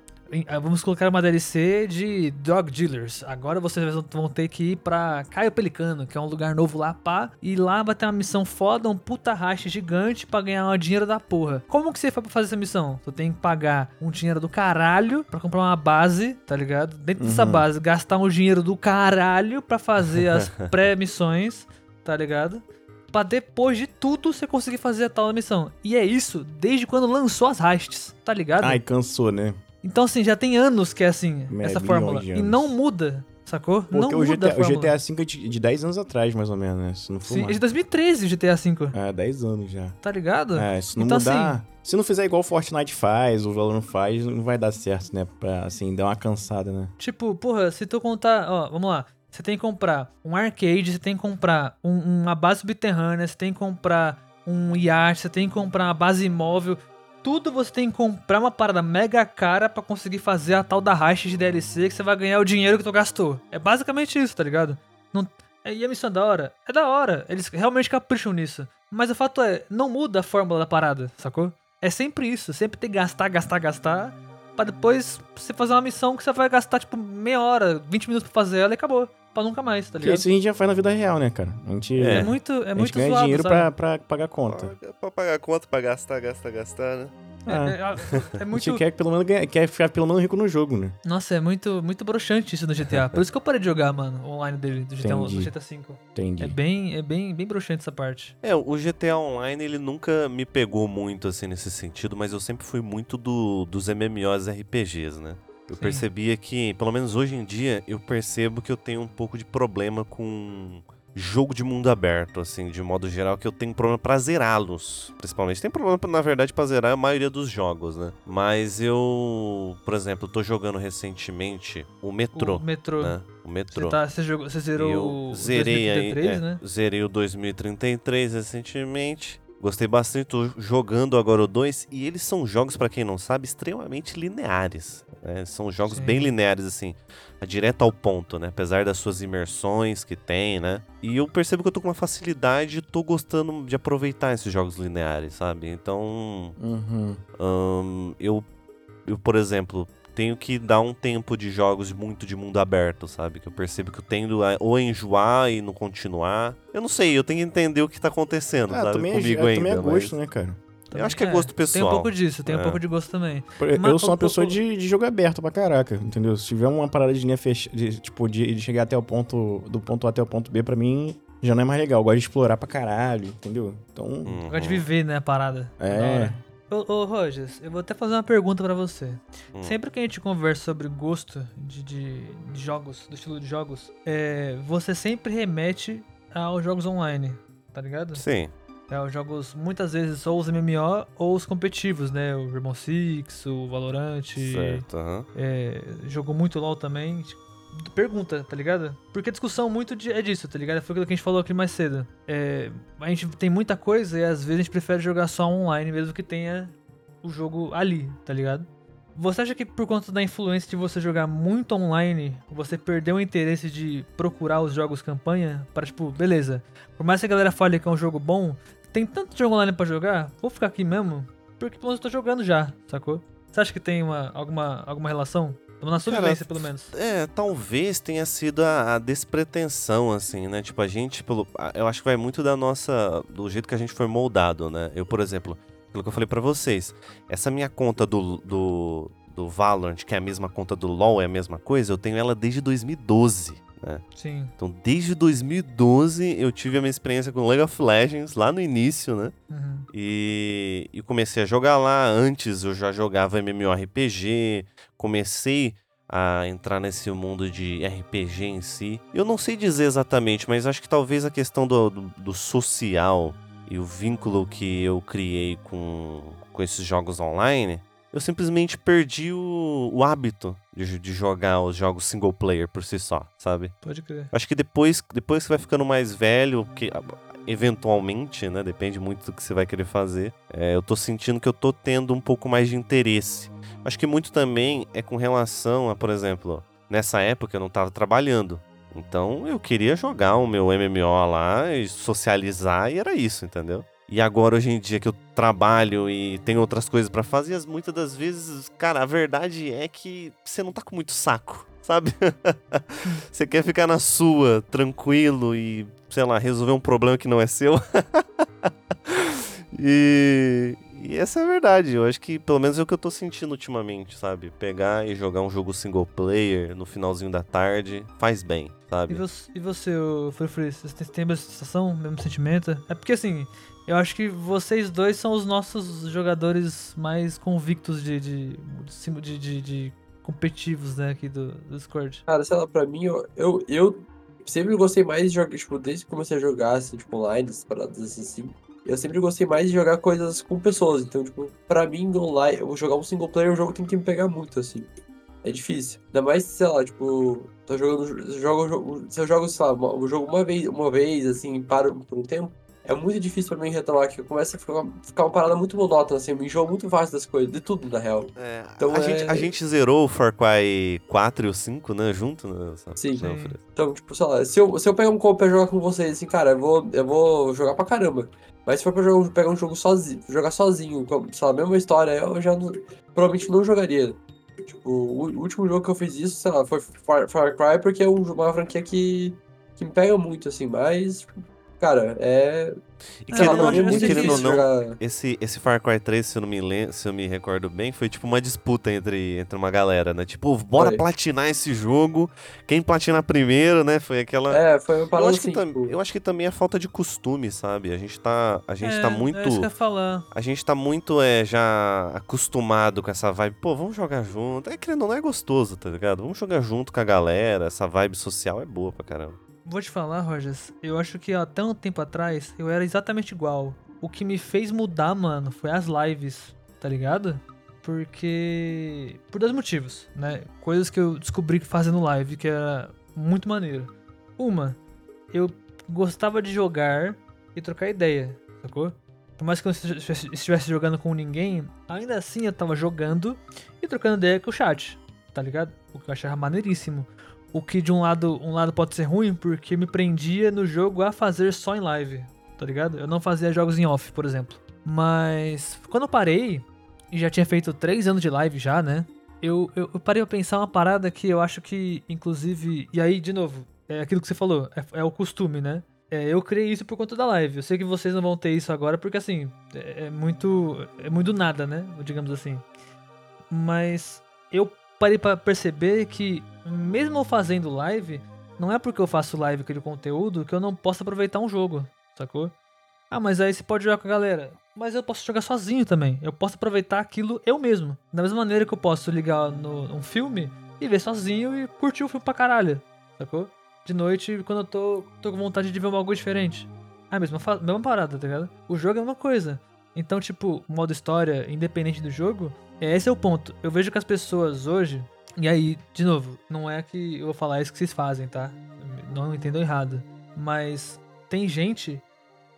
Ah, Vamos colocar uma DLC de Dog Dealers. Agora vocês vão- ter que ir pra Caio Pelicano, que é um lugar novo lá, pá. E lá vai ter uma missão foda, um puta racha gigante pra ganhar um dinheiro da porra. Como que você foi pra fazer essa missão? Tu tem que pagar um dinheiro do caralho pra comprar uma base, tá ligado? Dentro dessa Uhum. base, gastar um dinheiro do caralho pra fazer as pré-missões, tá ligado? Pra depois de tudo você conseguir fazer a tal missão. E é isso desde quando lançou as hastes, tá ligado? Ai, cansou, né? Então, assim, já tem anos que é assim, É, essa fórmula. E não muda, sacou? não Porque o muda GTA, a o fórmula. GTA V é de, de 10 anos atrás, mais ou menos, né? Se não for Sim, é mais. de 2013 o GTA V, Ah, 10 anos já. tá ligado? É, se não Então, mudar. Se não fizer igual o Fortnite faz, o Valorant faz, não vai dar certo, né? Pra, assim, dar uma cansada, né? Tipo, porra, se tu contar, ó, vamos lá. Você tem que comprar um arcade, você tem que comprar um- uma base subterrânea, você tem que comprar um iate, você tem que comprar uma base imóvel. Tudo você tem que comprar uma parada mega cara pra conseguir fazer a tal da racha de DLC que você vai ganhar o dinheiro que tu gastou. É basicamente isso, tá ligado? Não... E a missão é da hora? É da hora. Eles realmente capricham nisso. Mas o fato é, não muda a fórmula da parada, sacou? É sempre isso. Sempre tem que gastar, gastar, gastar. Pra depois você fazer uma missão que você vai gastar, tipo, meia hora, 20 minutos pra fazer ela e acabou. Pra nunca mais, tá Porque ligado? isso a gente já faz na vida real, né, cara? A gente, É, É. muito, é a gente muito ganha zoado, dinheiro pra, pra pagar conta. Paga Pra pagar conta, pra gastar, gastar, gastar, né? É, Ah. é, é A muito... gente quer, pelo menos, ganhar, quer ficar pelo menos rico no jogo, né? Nossa, é muito, muito broxante isso no GTA. Por isso que eu parei de jogar, mano, o online dele, do GTA, do Entendi. GTA V. Entendi. É bem, é bem, bem broxante essa parte. É, o GTA Online ele nunca me pegou muito assim nesse sentido, mas eu sempre fui muito do, dos MMOs RPGs, né? Eu Sim. percebia que, pelo menos hoje em dia, eu percebo que eu tenho um pouco de problema com jogo de mundo aberto, assim, de modo geral, que eu tenho problema pra zerá-los, principalmente. Tem problema, na verdade, pra zerar a maioria dos jogos, né? Mas eu, por exemplo, tô jogando recentemente o Metrô, O metrô. né? O Metrô. Você, tá, você, jogou, você zerou eu o zerei aí, 2033, é, né? zerei o 2033 recentemente. Gostei bastante, tô jogando agora o 2 e eles são jogos, pra quem não sabe, extremamente lineares. né? São jogos Sim. bem lineares, assim, direto ao ponto, né? Apesar das suas imersões que tem, né? E eu percebo que eu tô com uma facilidade e tô gostando de aproveitar esses jogos lineares, sabe? Então, Uhum. Eu, eu, por exemplo, tenho que dar um tempo de jogos muito de mundo aberto, sabe? Que eu percebo que eu tendo a, ou enjoar e não continuar. Eu não sei, eu tenho que entender o que tá acontecendo, Ah, sabe? também, é, Comigo é, ainda. também é mas- gosto, né, cara? Eu acho que é gosto pessoal. Tem um pouco disso, tem um É. pouco de gosto também. Eu Mas, sou uma pessoa ô. de, de jogo aberto pra caraca, entendeu? Se tiver uma parada de linha fechada, de, tipo, de, de chegar até o ponto, do ponto A até o ponto B, pra mim, já não é mais legal. Eu gosto de explorar pra caralho, entendeu? Então, Uhum. Gosta de viver, né, a parada. É. Ô, ô Rogers, eu vou até fazer uma pergunta pra você. Hum. Sempre que a gente conversa sobre gosto de, de, de jogos, do estilo de jogos, é, você sempre remete aos jogos online, tá ligado? Sim. É, os jogos, muitas vezes, ou os MMO ou os competitivos, né? O Rainbow Six, o Valorant, Certo. aham. é, jogou muito LoL também. Pergunta, tá ligado? Porque a discussão muito de- é disso, tá ligado? Foi aquilo que a gente falou aqui mais cedo. É, a gente tem muita coisa e às vezes a gente prefere jogar só online, mesmo que tenha o jogo ali, tá ligado? Você acha que por conta da influência de você jogar muito online, você perdeu o interesse de procurar os jogos campanha? Para, tipo, beleza, por mais que a galera fale que é um jogo bom, tem tanto jogo online pra jogar, vou ficar aqui mesmo, porque pelo menos eu tô jogando já, sacou? Você acha que tem uma, alguma, alguma relação? Na sua Cara, vivência, pelo menos. É, talvez tenha sido a, a despretensão, assim, né? Tipo, a gente, pelo, eu acho que vai muito da nossa, do jeito que a gente foi moldado, né? Eu, por exemplo, aquilo que eu falei pra vocês, essa minha conta do, do, do Valorant, que é a mesma conta do LoL, é a mesma coisa, eu tenho ela desde 2012, né? Sim. Então, desde 2012 eu tive a minha experiência com League of Legends, lá no início, né? Uhum. E, e comecei a jogar lá. Antes eu já jogava MMORPG, comecei a entrar nesse mundo de RPG em si. Eu não sei dizer exatamente, mas acho que talvez a questão do, do, do social e o vínculo que eu criei com, com esses jogos online, eu simplesmente perdi o, o hábito de, de jogar os jogos single player por si só, sabe? Pode crer. Acho que depois, depois que você vai ficando mais velho, que eventualmente, né? Depende muito do que você vai querer fazer. é, eu tô sentindo que eu tô tendo um pouco mais de interesse. Acho que muito também é com relação a, por exemplo, nessa época eu não tava trabalhando. Então eu queria jogar o meu MMO lá e socializar e era isso, entendeu? E agora, hoje em dia, que eu trabalho e tenho outras coisas pra fazer, as- muitas das vezes, cara, a verdade é que você não tá com muito saco, sabe? você quer ficar na sua, tranquilo e, sei lá, resolver um problema que não é seu. e, e essa é a verdade. Eu acho que pelo menos é o que eu tô sentindo ultimamente, sabe? Pegar e jogar um jogo single player no finalzinho da tarde faz bem, E sabe? você, e você Frufri, você tem a mesma sensação, mesmo sentimento? É porque assim, eu acho que vocês dois são os nossos jogadores mais convictos de, de, de, de- de competitivos, né, aqui do, do Discord. Cara, sei lá, pra mim, eu, eu, eu sempre gostei mais de jogar, tipo, desde que comecei a jogar, assim, tipo, online, essas paradas assim. Eu sempre gostei mais de jogar coisas com pessoas. Então, tipo, pra mim, online, eu vou jogar um single player, o jogo tem que me pegar muito, assim. É difícil. Ainda mais, sei lá, tipo, tô jogando. Se eu jogo, sei lá, o jogo uma vez, uma vez, assim, paro por um tempo. É muito difícil pra mim retomar, que começa a ficar, ficar uma parada muito monótona, assim, eu me enjoo muito fácil das coisas, de tudo, na real. É, Então a, é- gente, a gente zerou o Far Cry 4 e o 5, né? Junto, né? Sim. né? Então, tipo, sei lá, se eu, se eu pegar um comp pra jogar com vocês, assim, cara, eu vou, eu vou jogar pra caramba. Mas se for pra jogar, pegar um jogo sozinho, jogar sozinho, com, sei lá, a mesma história, eu já não- provavelmente não jogaria. Tipo, o, último jogo que eu fiz isso, sei lá, foi Far, Far Cry, porque é um- uma franquia que, que me pega muito, assim, mas, tipo, cara, é. E querendo, eu ou acho não- que é querendo ou não, jogar. esse, esse Far Cry 3, se eu, não me lem- se eu me recordo bem, foi tipo uma disputa entre, entre uma galera, né? Tipo, bora Foi. platinar esse jogo. Quem platinar primeiro, né? Foi aquela. É, foi uma eu, acho que assim, tam- tipo, eu acho que também é falta de costume, sabe? A gente tá, a gente tá É, muito. É isso que eu ia falar. A gente tá muito é, já acostumado com essa vibe. Pô, vamos jogar junto. É querendo ou não é gostoso, tá ligado? Vamos jogar junto com a galera. Essa vibe social é boa pra caramba. Vou te falar, Rogers, eu acho que até um tempo atrás eu era exatamente igual. O que me fez mudar, mano, foi as lives, tá ligado? Porque. Por dois motivos, né? Coisas que eu descobri fazendo live que era muito maneiro. Uma, eu gostava de jogar e trocar ideia, sacou? Por mais que eu não estivesse- jogando com ninguém, ainda assim eu tava jogando e trocando ideia com o chat, tá ligado? O que eu achava maneiríssimo. O que de um lado, um lado pode ser ruim, porque me prendia no jogo a fazer só em live, tá ligado? Eu não fazia jogos em off, por exemplo. Mas quando eu parei, e já tinha feito 3 anos de live já, né? Eu, eu, eu parei a pensar uma parada que eu acho que, inclusive. E aí, de novo, é aquilo que você falou, é, é o costume, né? é, eu criei isso por conta da live. Eu sei que vocês não vão ter isso agora, porque assim, é, é muito. É muito nada, né? Digamos assim. Mas eu parei pra perceber que, mesmo fazendo live, não é porque eu faço live aquele conteúdo que eu não posso aproveitar um jogo, sacou? Ah, mas aí você pode jogar com a galera. Mas eu posso jogar sozinho também. Eu posso aproveitar aquilo eu mesmo. Da mesma maneira que eu posso ligar no, um filme e ver sozinho e curtir o filme pra caralho, sacou? De noite, quando eu tô, tô com vontade de ver algo diferente. Ah, mesma, fa- mesma parada, tá ligado? O jogo é uma coisa. Então, tipo, modo história, independente do jogo, é, esse é o ponto. Eu vejo que as pessoas hoje. E aí, de novo, não é que eu vou falar isso que vocês fazem, tá? Não entendam errado. Mas tem gente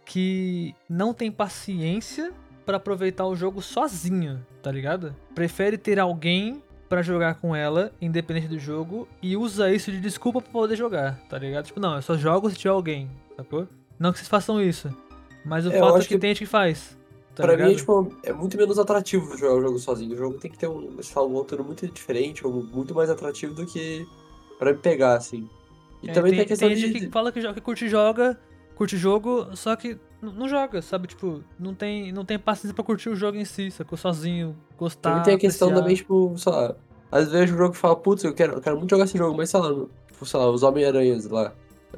que não tem paciência pra aproveitar o jogo sozinho, tá ligado? Prefere ter alguém pra jogar com ela, independente do jogo, e usa isso de desculpa pra poder jogar, tá ligado? Tipo, não, eu só jogo se tiver alguém, sacou? Não que vocês façam isso, mas o É, fato é que, que tem gente que faz. Tá pra ligado? mim, é, tipo, é muito menos atrativo jogar o jogo sozinho. O jogo tem que ter um, fala, um muito diferente, ou muito mais atrativo do que pra me pegar, assim. E É, também tem, tem, a questão tem de... gente que fala que, joga, que curte joga, curte jogo, só que não joga, sabe? Tipo, não tem, não tem paciência pra curtir o jogo em si, sacou? Sozinho, gostar, Também tem a questão apreciar. também, tipo, sei lá, às vezes um jogo falo, putz, eu quero, eu quero muito jogar esse jogo, mas sei lá, tipo, sei lá, os Homem-Aranhas lá.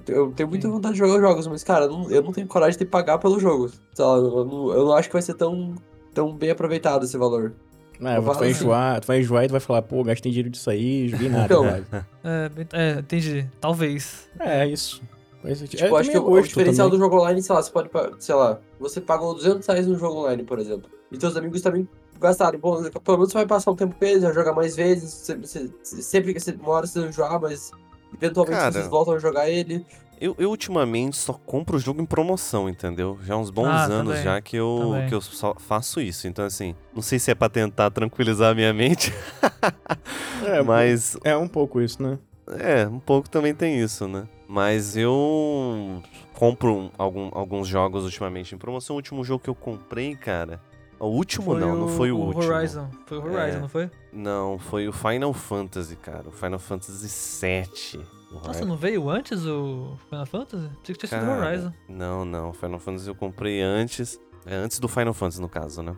Eu tenho, muita vontade de jogar os jogos, mas, cara, eu não, eu não tenho coragem de pagar pelo jogo. Sei lá, eu não, eu não acho que vai ser tão, tão bem aproveitado esse valor. É, Eu tu vai assim. enjoar, tu vai enjoar e tu vai falar, pô, gastei dinheiro disso aí, joguei nada, Então. É, é, entendi. Talvez. É, é isso. Sentido. Tipo, é, acho que o, é o diferencial também. do jogo online, sei lá, você pode, sei lá, você pagou 200 reais no jogo online, por exemplo. E seus amigos também gastaram. Bom, pelo menos você vai passar um tempo com eles, vai jogar mais vezes. Você, você- sempre que você uma hora você vai jogar, mas eventualmente Cara. vocês voltam a jogar ele. Eu, eu ultimamente só compro o jogo em promoção, entendeu? Já há uns bons Ah, anos também, já que eu, também. que eu só faço isso. Então, assim, não sei se é pra tentar tranquilizar a minha mente, É, mas É um pouco isso, né? é, um pouco também tem isso, né? Mas eu compro um- algum- alguns jogos ultimamente em promoção. O último jogo que eu comprei, cara. O último não, não foi o, último. Horizon. Foi o Horizon, É. não foi? Não, foi o Final Fantasy, cara. O Final Fantasy VII. O Nossa, não veio antes o Final Fantasy? Pensei que tinha sido o Horizon. Não, não. Final Fantasy eu comprei antes. É, antes do Final Fantasy, no caso, né?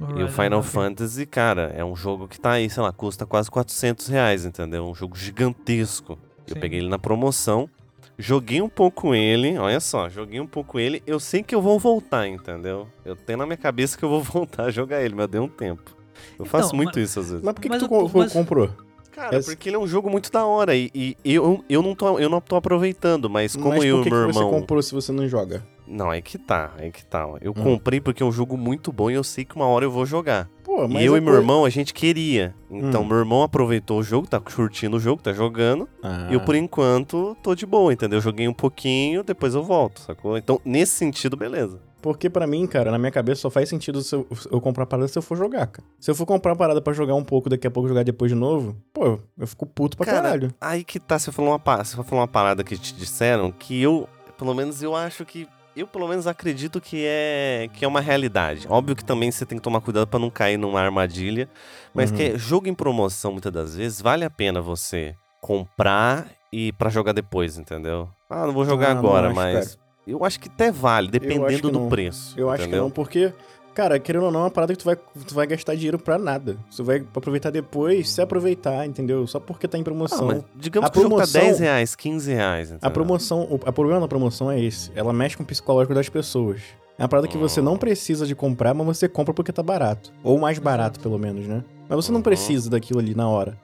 E o Horizon, Final. Fantasy, cara, é um jogo que tá aí, sei lá, custa quase 400 reais, entendeu? Um jogo gigantesco. Eu Sim. peguei ele na promoção, joguei um pouco ele, olha só, joguei um pouco ele. Eu sei que eu vou voltar, entendeu? Eu tenho na minha cabeça que eu vou voltar a jogar ele, mas deu um tempo. Eu faço Então, muito mas- isso às vezes. Mas por que, que Mas tu o- co- mas- comprou? Cara, esse- porque ele é um jogo muito da hora e, e eu, eu, não tô, eu não tô aproveitando, mas como Mas eu que, e meu que você comprou se você não joga? Não, é que tá, é que tá. Eu Hum. comprei porque é um jogo muito bom e eu sei que uma hora eu vou jogar. Pô, mas e eu a e meu irmão, a gente queria. Então, Hum. meu irmão aproveitou o jogo, tá curtindo o jogo, tá jogando. Ah, E eu, por enquanto, tô de boa, entendeu? Joguei um pouquinho, depois eu volto, sacou? Então, nesse sentido, beleza. Porque pra mim, cara, na minha cabeça só faz sentido se eu, eu comprar parada se eu for jogar, cara. Se eu for comprar uma parada pra jogar um pouco, daqui a pouco jogar depois de novo, pô, eu fico puto pra Cara, caralho. Aí que tá, você falou, uma, você falou uma parada que te disseram que eu, pelo menos eu acho que. Eu, pelo menos, acredito que é, que é uma realidade. Óbvio que também você tem que tomar cuidado pra não cair numa armadilha. Mas Uhum. que é jogo em promoção, muitas das vezes, vale a pena você comprar e pra jogar depois, entendeu? Ah, não vou jogar Ah, não agora, acho, mas. Eu acho que até vale, dependendo do não. preço. Eu acho que entendeu? não, porque, cara, querendo ou não, é uma parada que tu vai, tu vai gastar dinheiro pra nada. Você vai aproveitar depois, se aproveitar, entendeu? Só porque tá em Ah, promoção. mas digamos A que o tá promoção- 10 reais, 15 reais. A entendeu? promoção, o a problema da promoção é esse. Ela mexe com o psicológico das pessoas. É uma parada que você não precisa de comprar, mas você compra porque tá barato. Ou mais barato, pelo menos, né? Mas você não Uhum. precisa daquilo ali na hora,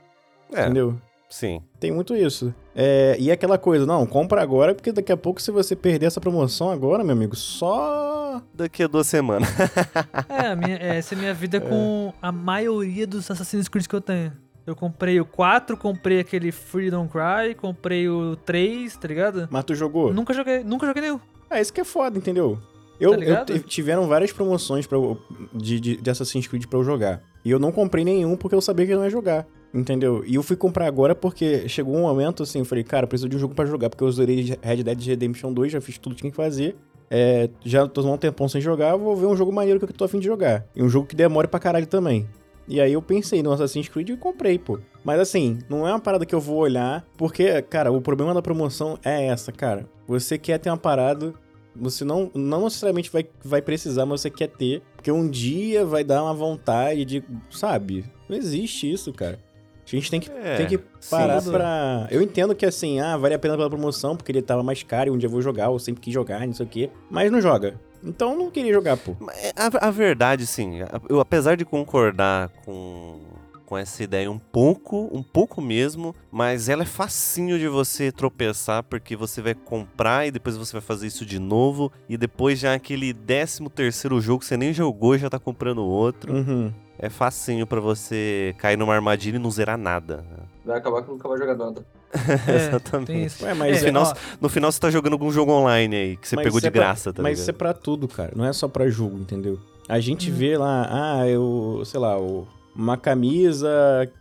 É, entendeu? sim. Tem muito isso. É, e aquela coisa, não, compra agora, porque daqui a pouco, se você perder essa promoção agora, meu amigo, só. Daqui a duas semanas. É, a minha, é, essa é a minha vida com a maioria dos Assassin's Creed que eu tenho. Eu comprei o 4, comprei aquele Freedom Cry, comprei o 3, tá ligado? Mas tu jogou? Nunca joguei, nunca joguei nenhum. É, isso que é foda, entendeu? Eu, Tá eu tiveram várias promoções pra, eu- de, de, de Assassin's Creed pra eu jogar. E eu não comprei nenhum porque eu sabia que eu não ia jogar. Entendeu? E eu fui comprar agora porque chegou um momento assim, eu falei, cara, eu preciso de um jogo pra jogar, porque eu zerei Red Dead Redemption 2, já fiz tudo que tinha que fazer. É, já tô um tempão sem jogar, vou ver um jogo maneiro que eu tô afim de jogar. E um jogo que demore pra caralho também. E aí eu pensei no Assassin's Creed e comprei, pô. Mas assim, não é uma parada que eu vou olhar, porque, cara, o problema da promoção é essa, cara. Você quer ter uma parada, você não, não necessariamente vai, vai precisar, mas você quer ter, porque um dia vai dar uma vontade de, sabe? Não existe isso, cara. A gente tem que, É, tem que parar sim. pra. Eu entendo que assim, ah, vale a pena pela promoção, porque ele tava mais caro e um dia eu vou jogar, eu sempre quis jogar, não sei o quê. Mas não joga. Então eu não queria jogar, pô. É, A, a verdade, sim, eu apesar de concordar com, com essa ideia um pouco, um pouco mesmo, mas ela é facinho de você tropeçar, porque você vai comprar e depois você vai fazer isso de novo, e depois já aquele décimo terceiro jogo que você nem jogou e já tá comprando outro. Uhum. É facinho pra você cair numa armadilha e não zerar nada. Vai acabar que nunca vai jogar nada. É, Exatamente. Ué, mas É, no, final, ó, no final você tá jogando algum jogo online aí, que você pegou de é pra- graça, tá Mas ligado? isso é pra tudo, cara. Não é só pra jogo, entendeu? A gente Uhum. vê lá, ah, eu, sei lá, o- uma camisa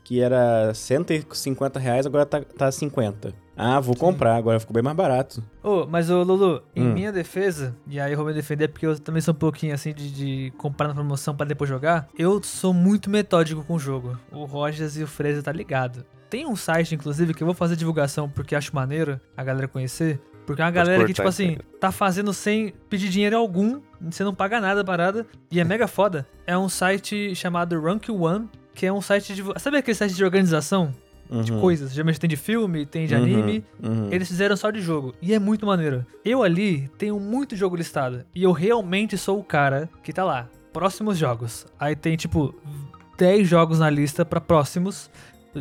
que era 150 reais, agora tá, tá 50. Ah, vou comprar, agora ficou bem mais barato. Ô, mas ô Lulu, em Hum. minha defesa, e aí eu vou me defender porque eu também sou um pouquinho assim de, de comprar na promoção pra depois jogar, eu sou muito metódico com o jogo. O Rogers e o Fraser tá ligado. Tem um site, inclusive, que eu vou fazer divulgação porque acho maneiro a galera conhecer. Porque é uma galera que, tipo isso assim, tá fazendo sem pedir dinheiro algum, você não paga nada a parada, e é mega foda. É um site chamado Rank One, que é um site de. Sabe aquele site de organização de Uhum. coisas? Geralmente tem de filme, tem de Uhum, anime. uhum. Eles fizeram só de jogo. E é muito maneiro. Eu ali tenho muito jogo listado. E eu realmente sou o cara que tá lá. Próximos jogos. Aí tem tipo 10 jogos na lista pra próximos.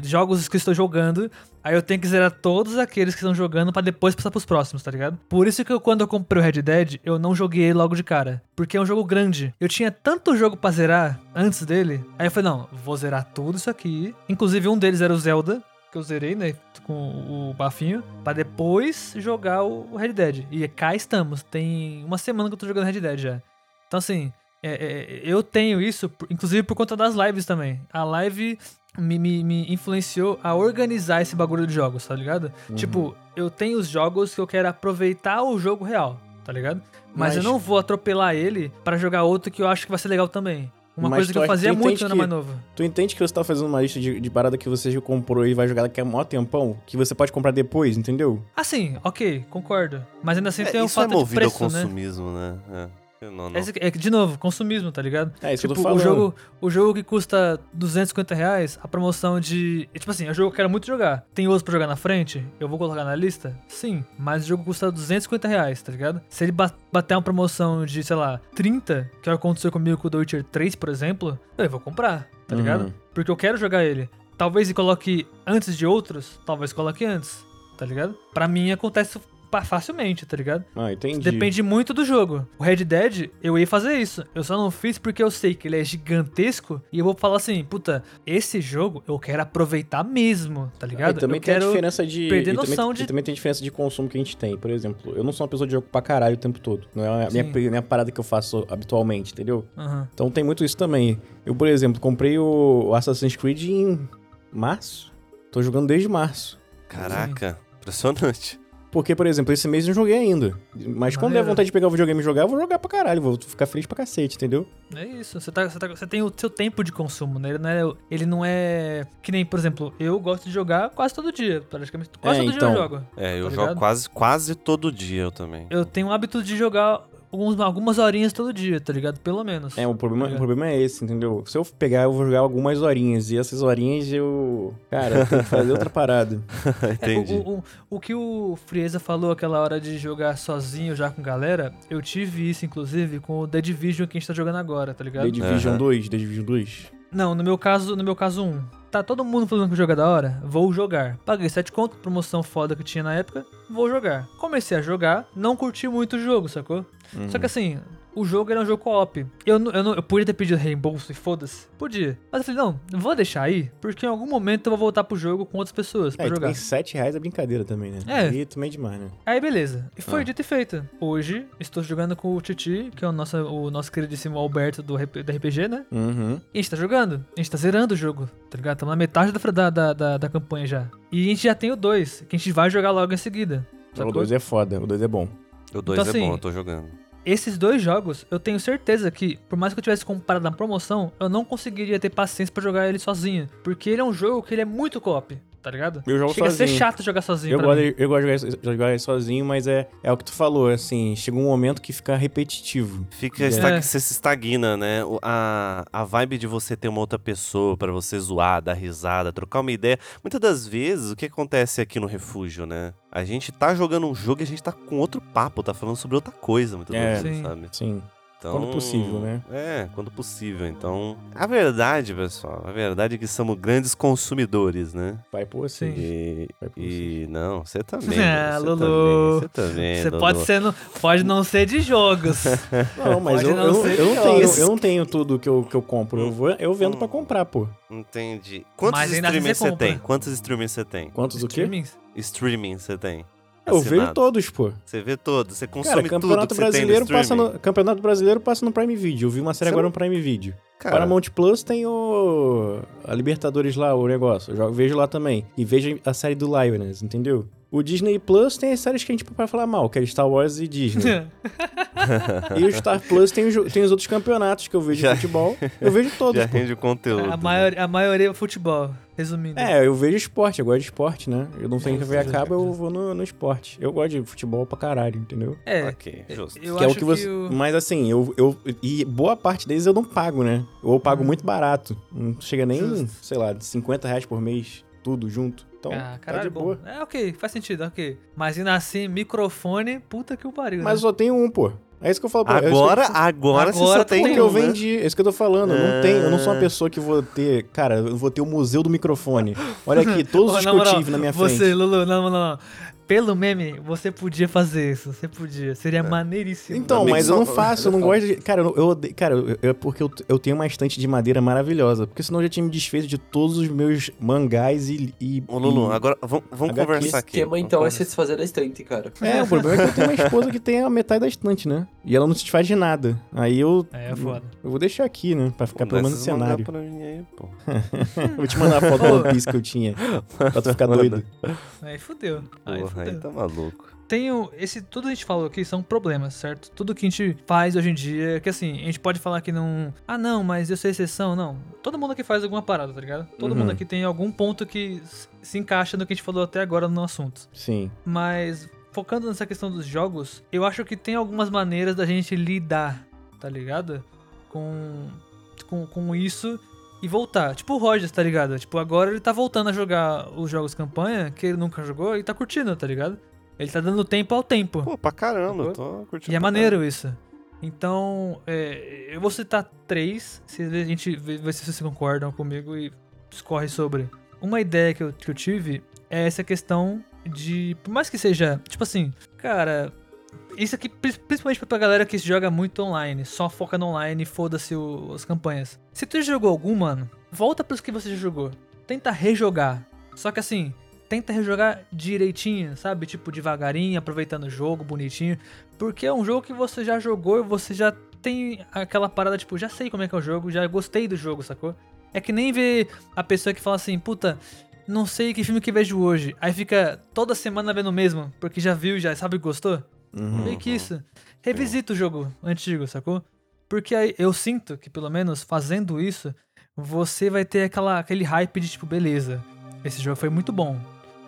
Jogos que eu estou jogando. Aí eu tenho que zerar todos aqueles que estão jogando pra depois passar pros próximos, tá ligado? Por isso que eu, quando eu comprei o Red Dead, eu não joguei ele logo de cara. Porque é um jogo grande. Eu tinha tanto jogo pra zerar antes dele. Aí eu falei, não, vou zerar tudo isso aqui. Inclusive um deles era o Zelda que eu zerei, né, com o bafinho, pra depois jogar o Red Dead. E cá estamos, tem uma semana que eu tô jogando Red Dead já. Então assim, é, é, eu tenho isso, inclusive por conta das lives também. A live me, me, me influenciou a organizar esse bagulho de jogos, tá ligado? Tipo, eu tenho os jogos que eu quero aproveitar o jogo real, tá ligado? Mas, Mas- eu não vou atropelar ele pra jogar outro que eu acho que vai ser legal também. Uma coisa que eu fazia muito quando era mais novo. Tu entende que você tá fazendo uma lista de, de parada que você já comprou e vai jogar daqui a mó tempão? Que você pode comprar depois, entendeu? Assim, ok, concordo. Mas ainda assim É, tem o isso é fato de movido preço, ao né? consumismo, né? É. Não, não. É, que, de novo, consumismo, tá ligado? É isso tipo, que eu tô falando. o jogo, o jogo que custa 250 reais, a promoção de. Tipo assim, é um jogo que eu quero muito jogar. Tem outros pra jogar na frente? Eu vou colocar na lista? Sim. Mas o jogo custa 250 reais, tá ligado? Se ele ba- bater uma promoção de, sei lá, 30, que é o que aconteceu comigo com o The Witcher 3, por exemplo, eu vou comprar, tá Uhum. ligado? Porque eu quero jogar ele. Talvez ele coloque antes de outros, talvez coloque antes, tá ligado? Pra mim acontece facilmente, tá ligado? Ah, entendi. Depende muito do jogo. O Red Dead, eu ia fazer isso. Eu só não fiz porque eu sei que ele é gigantesco e eu vou falar assim, puta, esse jogo eu quero aproveitar mesmo, tá Ah, ligado? e também eu tem a quero diferença de. perder e também, noção e de- também tem a diferença de consumo que a gente tem. Por exemplo, eu não sou uma pessoa de jogo pra caralho o tempo todo. Não é a minha, Sim. minha parada que eu faço habitualmente, entendeu? Aham. Então tem muito isso também. Eu, por exemplo, comprei o Assassin's Creed em março. Tô jogando desde março. Caraca, impressionante. Porque, por exemplo, esse mês eu não joguei ainda. Mas quando der vontade de pegar o videogame e jogar, eu vou jogar pra caralho. Vou ficar feliz pra cacete, entendeu? É isso, você, tá, você, tá- você tem o seu tempo de consumo, né? Ele não, é, ele não é. Que nem, por exemplo, eu gosto de jogar quase todo dia. Praticamente quase É, todo então. dia eu jogo. É, eu Tá jogo quase, quase todo dia eu também. Eu tenho o hábito de jogar alguns, algumas horinhas todo dia, tá ligado? Pelo menos. É, o problema, Tá o problema é esse, entendeu? Se eu pegar, eu vou jogar algumas horinhas. E essas horinhas eu. Cara, eu tenho que fazer outra parada. É, Entendi. o, o, o que o Frieza falou aquela hora de jogar sozinho já com galera, eu tive isso, inclusive, com o The Division que a gente tá jogando agora, tá ligado? The Division Aham. 2, The Division 2. Não, no meu caso, no meu caso 1. Tá todo mundo falando que o jogo é da hora? Vou jogar. Paguei 7 conto, promoção foda que tinha na época, vou jogar. Comecei a jogar, não curti muito o jogo, sacou? Uhum. Só que assim, o jogo era um jogo co-op. Eu, eu, não- eu podia ter pedido reembolso e foda-se. Podia. Mas eu falei, não, vou deixar aí, porque em algum momento eu vou voltar pro jogo com outras pessoas pra É, jogar. também 7 reais é brincadeira também, né? É. E também é demais, né? Aí beleza. E foi Ah. dito e feito. Hoje estou jogando com o Titi, que é o nosso, o nosso queridíssimo Alberto do, da RPG, né? Uhum. E a gente tá jogando. A gente tá zerando o jogo, tá ligado? Estamos na metade da, da, da, da, da campanha já. E a gente já tem o 2, que a gente vai jogar logo em seguida. O sacou? 2 é foda, o 2 é bom. O 2 Então, é bom, assim, eu tô jogando. Esses dois jogos, eu tenho certeza que, por mais que eu tivesse comprado na promoção, eu não conseguiria ter paciência pra jogar ele sozinho. Porque ele é um jogo que ele é muito co-op, tá ligado? Eu jogo Chega a ser sozinho. chato jogar sozinho. Eu pra gosto, mim. de, eu gosto de jogar, sozinho, mas é, é o que tu falou, assim, chega um momento que fica repetitivo. Fica, É. esta- você se estagna, né? A, a vibe de você ter uma outra pessoa pra você zoar, dar risada, trocar uma ideia. Muitas das vezes, o que acontece aqui no refúgio, né? A gente tá jogando um jogo e a gente tá com outro papo, tá falando sobre outra coisa, muitas É. vezes, Sim. sabe? Sim. Então, Quando possível, né? É, quando possível. Então, a verdade, pessoal, a verdade é que somos grandes consumidores, né? Vai por Sim. assim. E, Vai por e não, você também. Ah, Lulu, Lulu. Você também, Você Lulu. pode, ser no, pode não ser de jogos. Não, mas eu, não eu, ser eu não tenho, eu não tenho tudo que eu, que eu compro. Eu, vou, eu vendo pra comprar, pô. Entendi. Quantos assim streamings você você tem? Quantos streamings você tem? Quantos o quê? Streamings? Streaming você tem? Eu vejo todos, pô. Você vê todos, você Cara, consome tudo Campeonato que você tem Brasileiro no passa no Campeonato Brasileiro passa no Prime Video. Eu vi uma série Você agora não- no Prime Video. Cara, Paramount Plus tem o a Libertadores lá, o negócio. Eu jogo- vejo lá também. E vejo a série do Lioness, entendeu? O Disney Plus tem as séries que a gente pode falar mal, que é Star Wars e Disney. e o Star Plus tem, os tem os outros campeonatos que eu vejo Já- de futebol. Eu vejo todos, já pô. rende o conteúdo. a, maioria, a maioria é futebol, resumindo. É, eu vejo esporte, eu gosto de esporte, né? Eu não tenho que ver Justo, acaba, eu vou no, no esporte. Eu gosto de futebol pra caralho, entendeu? É, Ok, justo. eu que é acho o que você. o- Mas assim, eu, eu. E boa parte deles eu não pago, né? Ou eu pago muito barato. Não chega nem. Justo. sei lá, de 50 reais por mês, tudo junto. Então, Ah, tá caralho, de bom. boa. É, ok, faz sentido, ok. Mas ainda assim, microfone, puta que o pariu. Mas eu né? só tenho um, pô. É isso que eu falo pra Agora, é isso agora, você Agora só tem que, tem eu um, né? vendi. É isso que eu tô falando. Eu não tenho. Eu não sou uma Ah. pessoa que vou ter. Cara, eu vou ter o museu do microfone. Olha aqui, todos os que eu tive na minha Você, frente. Lulu, não, não, não. Pelo meme, você podia fazer isso. Você podia. Seria maneiríssimo. Então, Amigo, mas eu não faço, eu não gosto de. Cara, eu, odeio. Cara, eu- é porque eu, eu tenho uma estante de madeira maravilhosa. Porque senão eu já tinha me desfeito de todos os meus mangás e. e Ô, Lulu, e- agora vamos, vamos HQ. conversar aqui. esquema, Vamos então, é conversar. se desfazer da estante, cara. É, o problema é que eu tenho uma esposa que tem a metade da estante, né? E ela não se desfaz de nada. Aí eu. É, é foda. Eu vou deixar aqui, né? Pra ficar Pô, pelo menos no cenário. pra mim aí, pô. Vou te mandar a foto do One Piece que eu tinha. Pra tu ficar doido. Aí fudeu. Aí Porra, aí tá maluco. Tenho. Esse, tudo que a gente falou aqui são problemas, certo? Tudo que a gente faz hoje em dia, que assim, a gente pode falar que não. Ah, não, mas eu sou exceção. Não. Todo mundo aqui faz alguma parada, tá ligado? Todo Uhum. mundo aqui tem algum ponto que se encaixa no que a gente falou até agora no assunto. Sim. Mas focando nessa questão dos jogos, eu acho que tem algumas maneiras da gente lidar, tá ligado? Com, com, com isso e voltar. Tipo o Rogers, tá ligado? Tipo, agora ele tá voltando a jogar os jogos campanha que ele nunca jogou e tá curtindo, tá ligado? Ele tá dando tempo ao tempo. Pô, pra caramba, eu tô curtindo. E é maneiro isso. Então, é, eu vou citar três, se a gente vê, vê se vocês concordam comigo e discorre sobre. Uma ideia que eu, que eu tive é essa questão de. Por mais que seja. Tipo assim, cara. Isso aqui, pri- principalmente pra galera que joga muito online, só foca no online e foda-se as campanhas. Se tu jogou algum, mano, volta pros que você já jogou. Tenta rejogar. Só que assim, tenta rejogar direitinho, sabe? Tipo, devagarinho, aproveitando o jogo, bonitinho. Porque é um jogo que você já jogou e você já tem aquela parada, tipo, já sei como é que é o jogo, já gostei do jogo, sacou? É que nem ver a pessoa que fala assim, puta, não sei que filme que vejo hoje. Aí fica toda semana vendo o mesmo, porque já viu, já sabe que gostou. Uhum. Meio que isso. Revisita o jogo antigo, sacou? Porque aí eu sinto que, pelo menos, fazendo isso, você vai ter aquela, aquele hype de tipo, beleza, esse jogo foi muito bom.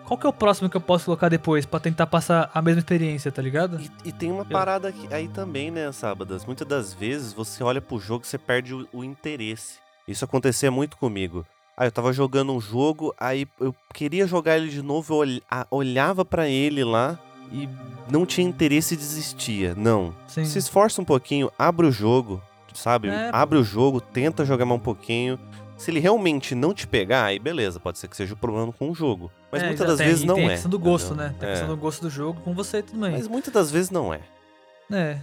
Qual que é o próximo que eu posso colocar depois pra tentar passar a mesma experiência, tá ligado? E, e tem uma parada aqui- aí também, né, Sábadas? Muitas das vezes você olha pro jogo e você perde o, o interesse. Isso acontecia muito comigo. Aí eu tava jogando um jogo, aí eu queria jogar ele de novo, eu olhava pra ele lá e não tinha interesse e desistia. Não. Sim. Se esforça um pouquinho, abre o jogo, sabe? É. Abre o jogo, tenta jogar mais um pouquinho. Se ele realmente não te pegar, aí beleza, pode ser que seja o problema com o jogo. Mas É, muitas das tem- vezes e não tem é. a questão do gosto, entendeu? né? Tem a É. questão do gosto do jogo com você também. Mas muitas das vezes não é. É.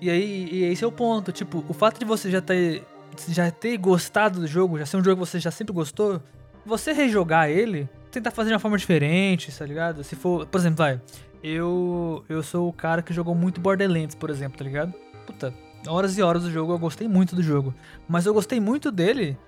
E aí, e esse é o ponto. Tipo, o fato de você já ter, já ter gostado do jogo, já ser um jogo que você já sempre gostou, você rejogar ele, tentar fazer de uma forma diferente, tá ligado? Se for, por exemplo, vai, eu eu sou o cara que jogou muito Borderlands, por exemplo, tá ligado? Puta, horas e horas do jogo, eu gostei muito do jogo. Mas eu gostei muito dele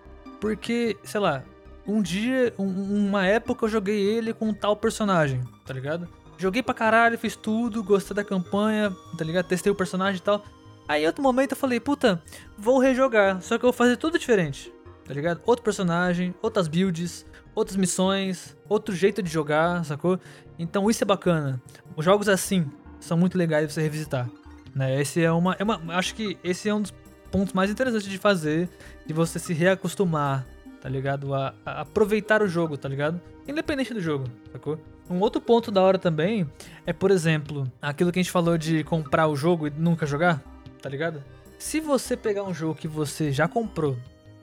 porque, sei lá, um dia, um- uma época eu joguei ele com um tal personagem, tá ligado? Joguei pra caralho, fiz tudo, gostei da campanha, tá ligado? Testei o personagem e tal. Aí outro momento eu falei, puta, vou rejogar, só que eu vou fazer tudo diferente, tá ligado? Outro personagem, outras builds, outras missões, outro jeito de jogar, sacou? Então isso é bacana. Os jogos assim são muito legais de você revisitar, né? Esse é uma, é uma, acho que esse é um dos pontos mais interessantes de fazer, de você se reacostumar, tá ligado? A, a aproveitar o jogo, tá ligado? Independente do jogo, sacou? Um outro ponto da hora também é, por exemplo, aquilo que a gente falou de comprar o jogo e nunca jogar, tá ligado? Se você pegar um jogo que você já comprou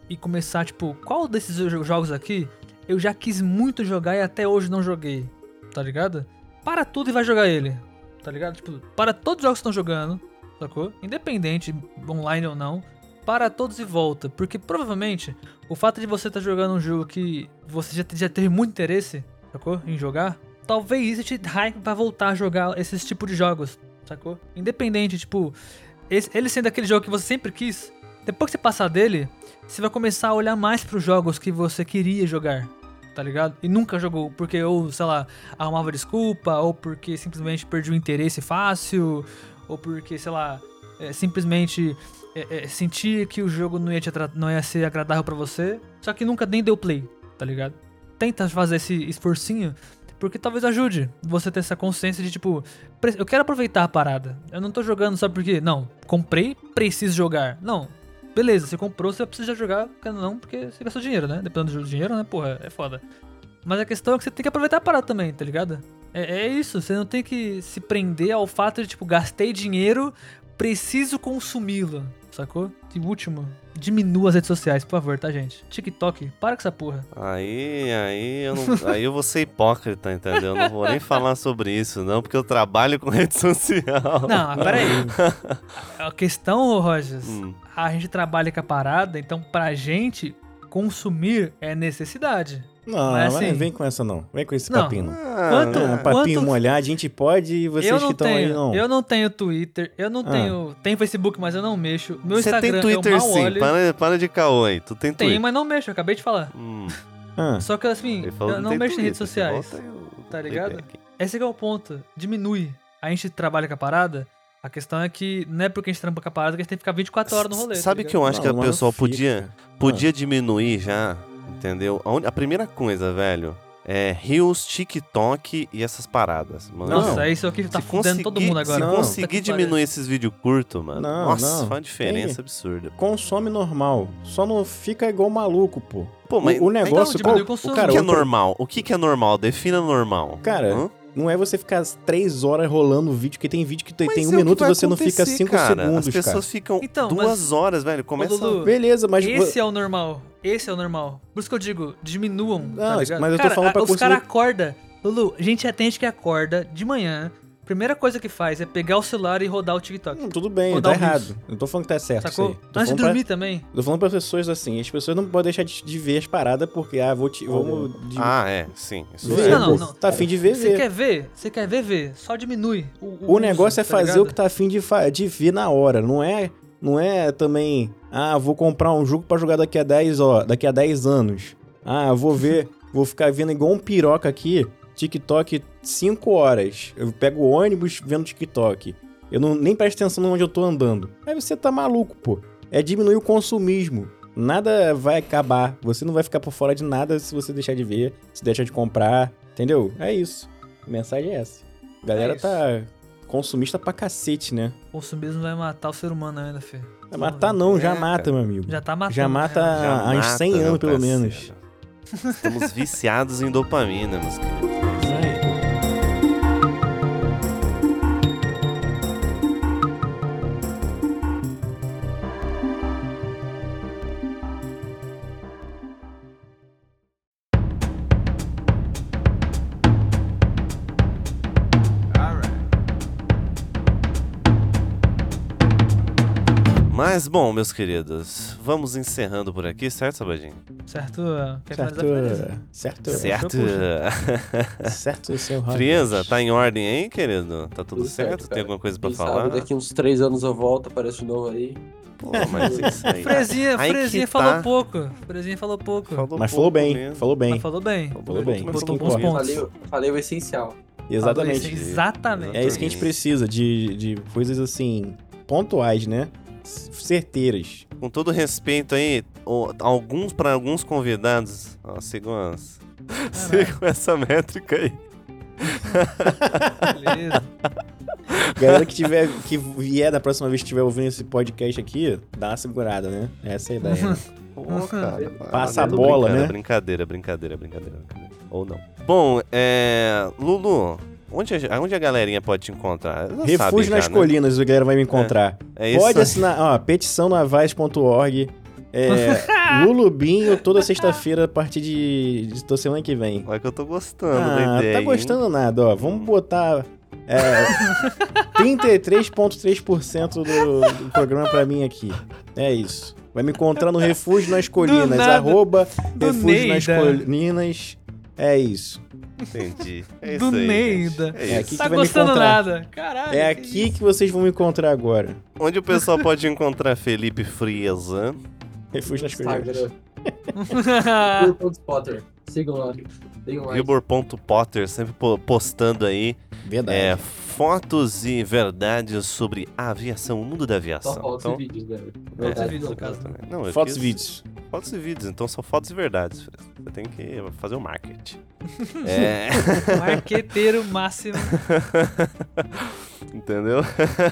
e começar, tipo, qual desses jo- jogos aqui eu já quis muito jogar e até hoje não joguei, tá ligado? Para tudo e vai jogar ele, tá ligado? Tipo, para todos os jogos que estão jogando, sacou? Independente, online ou não, para todos e volta. Porque provavelmente o fato de você estar jogando um jogo que você já, já teve muito interesse, sacou? Em jogar, talvez isso te hype pra voltar a jogar esses tipos de jogos, sacou? Independente, tipo, esse- ele sendo aquele jogo que você sempre quis, depois que você passar dele, você vai começar a olhar mais pros jogos que você queria jogar, tá ligado? E nunca jogou, porque ou, sei lá, arrumava desculpa, ou porque simplesmente perdi o interesse fácil, ou porque, sei lá, é, simplesmente é, é, sentia que o jogo não ia, te não ia ser agradável pra você, só que nunca nem deu play, tá ligado? Tenta fazer esse esforcinho, porque talvez ajude você ter essa consciência de tipo, eu quero aproveitar a parada. Eu não tô jogando só porque, não, comprei, preciso jogar. Não. Beleza, você comprou, você precisa jogar, não, porque você gastou dinheiro, né? Dependendo do dinheiro, né? Porra, é foda. Mas a questão é que você tem que aproveitar a parada também, tá ligado? É, é isso, você não tem que se prender ao fato de, tipo, gastei dinheiro, preciso consumi-lo, sacou? E último, diminua as redes sociais, por favor, tá, gente? TikTok, para com essa porra. Aí, aí eu, não, aí eu vou ser hipócrita, entendeu? Eu não vou nem falar sobre isso, não, porque eu trabalho com rede social. Não, peraí. A questão, Rogers, Hum. A gente trabalha com a parada, então pra gente, consumir é necessidade. Não, Mas vai- assim- vem com essa não. Vem com esse Não. papinho. não. Quanto- Ah, papinho quanto- molhado, a gente pode e vocês eu que não estão tenho, aí não. eu não tenho Twitter, eu não Ah. tenho, tenho Facebook, mas eu não mexo. Meu Você Instagram tem Twitter eu mal sim, olho. para, para de caô aí. Tu tem Twitter. mas não mexo, eu acabei de falar. Hum, Ah, Só que assim, eu não tem mexo em redes Twitter, sociais. volta aí, tá eu- ligado? Esse é o ponto. Diminui. A gente trabalha com a parada. A questão é que não é porque a gente trampa com a parada que a gente tem que ficar 24 horas no rolê. Sabe tá que eu acho Não, que a mas pessoa fica. podia, podia diminuir já, entendeu? A, un- a primeira coisa, velho, é Reels, TikTok e essas paradas. Mano. Nossa, Não. é isso aqui que tá Se fudendo todo conseguir- mundo agora. Se Não. Conseguir diminuir esses vídeos curtos, mano. Não, nossa, não. faz uma diferença Tem- absurda. consome normal. Só não fica igual maluco, pô. Pô, mas o, o negócio. diminui o o cara, que é normal? O que, que é normal? Defina normal. Cara, Hã? Não é você ficar três horas rolando o vídeo, que tem vídeo que tem, Mas tem é um que minuto e você não fica cinco cara. segundos, As pessoas cara. ficam Então, duas mas- horas, velho. Começa. Lulu, Beleza, mas... Esse é o normal. Esse é o normal. Por isso que eu digo, diminuam. tá Não, ligado? mas eu tô Cara, falando pra a- Os consumir- caras acordam. Lulu, a gente atende que acorda de manhã. Primeira coisa que faz é pegar o celular e rodar o TikTok. Hum, tudo bem, Vou tá errado. Não tô falando que tá certo Sacou? isso aí. Tô Antes de falando pra- dormir também. Tô falando pra pessoas assim, as pessoas não podem deixar de, de ver as paradas porque, ah, vou te, vamos... de- Ah, é, sim. Isso ver, é. Não, não, não. Tá afim de ver, Você quer ver? Você quer ver, ver. Só diminui. O, o O negócio uso, é fazer ligado? o que tá afim de, fa- de ver na hora, não é, não é também, ah, vou comprar um jogo pra jogar daqui a 10, ó, daqui a 10 anos. Ah, vou ver, vou ficar vendo igual um piroca aqui, TikTok 5 horas. Eu pego o ônibus vendo TikTok. Eu não, nem presto atenção onde eu tô andando. Aí você tá maluco, pô. É diminuir o consumismo. Nada vai acabar. Você não vai ficar por fora de nada se você deixar de ver, se deixar de comprar. Entendeu? É isso. A mensagem é essa. A galera É isso. tá consumista pra cacete, né? O consumismo vai matar o ser humano ainda, Fê. Vai matar não, já É, mata, meu amigo. Já tá matando. Já mata né? Já há uns mata, 100 meu anos, pelo parceiro. menos. Estamos viciados em dopamina, meus queridos. Mas, bom, meus queridos, vamos encerrando por aqui, certo, Sabadinho? Certo? Quer Certo, certo, Certo. certo, seu Robert. Frieza, tá em ordem aí, querido? Tá tudo, Tudo certo? certo, Tem alguma coisa pra Quem falar? sabe daqui uns três anos eu volto, apareço de novo aí. Pô, mas isso aí. Frezinha, Aí Frezinha tá. falou pouco. Frezinha falou pouco. Falou Mas pouco falou bem, mesmo. falou bem. Mas falou bem. Falou bem, botou bons pontos. Falei, falei o essencial. Exatamente. Exatamente. É isso que a gente precisa, de, de coisas assim, pontuais, né? Certeiras. Com todo respeito aí, alguns para alguns convidados, ó, sigam, as- sigam essa métrica aí. Beleza. Galera que tiver, que vier da próxima vez que estiver ouvindo esse podcast aqui, dá uma segurada, né? Essa é a ideia. né? Pô, cara, Passa a bola, né? Brincadeira, brincadeira, brincadeira, brincadeira. Ou não. Bom, é. Lulu, onde a, onde a galerinha pode te encontrar? Já Refúgio já, nas né? colinas, a galera vai me encontrar. É isso. Pode assinar, ó, petição na Vaz.org. É, Lulubinho toda sexta-feira a partir de, de da semana que vem. Olha que eu tô gostando da Ah, ideia. tá hein? gostando nada, ó. Vamos botar é, 33,3% do, do programa pra mim aqui. É isso. Vai me encontrar no Refúgio nas Colinas. Arroba Do Refúgio nas. Colinas. É isso. Entendi. É Do isso aí, Neida. gente. É É aqui tá que gostando nada. Caralho. É que aqui isso? que vocês vão me encontrar agora. Onde o pessoal pode encontrar Felipe Frieza? Refúgio nas. Instagram. Potter. Sigam lá. Gilbert.potter, sempre po- postando aí Verdade. é, fotos e verdades sobre a aviação, o mundo da aviação. Só fotos Então, e vídeos, né? É. Fotos e vídeos, no não, caso. também. Não, eu Fotos e vídeos. Fotos e vídeos, então são fotos e verdades. Você tem que fazer o marketing. é, Marqueteiro máximo. entendeu?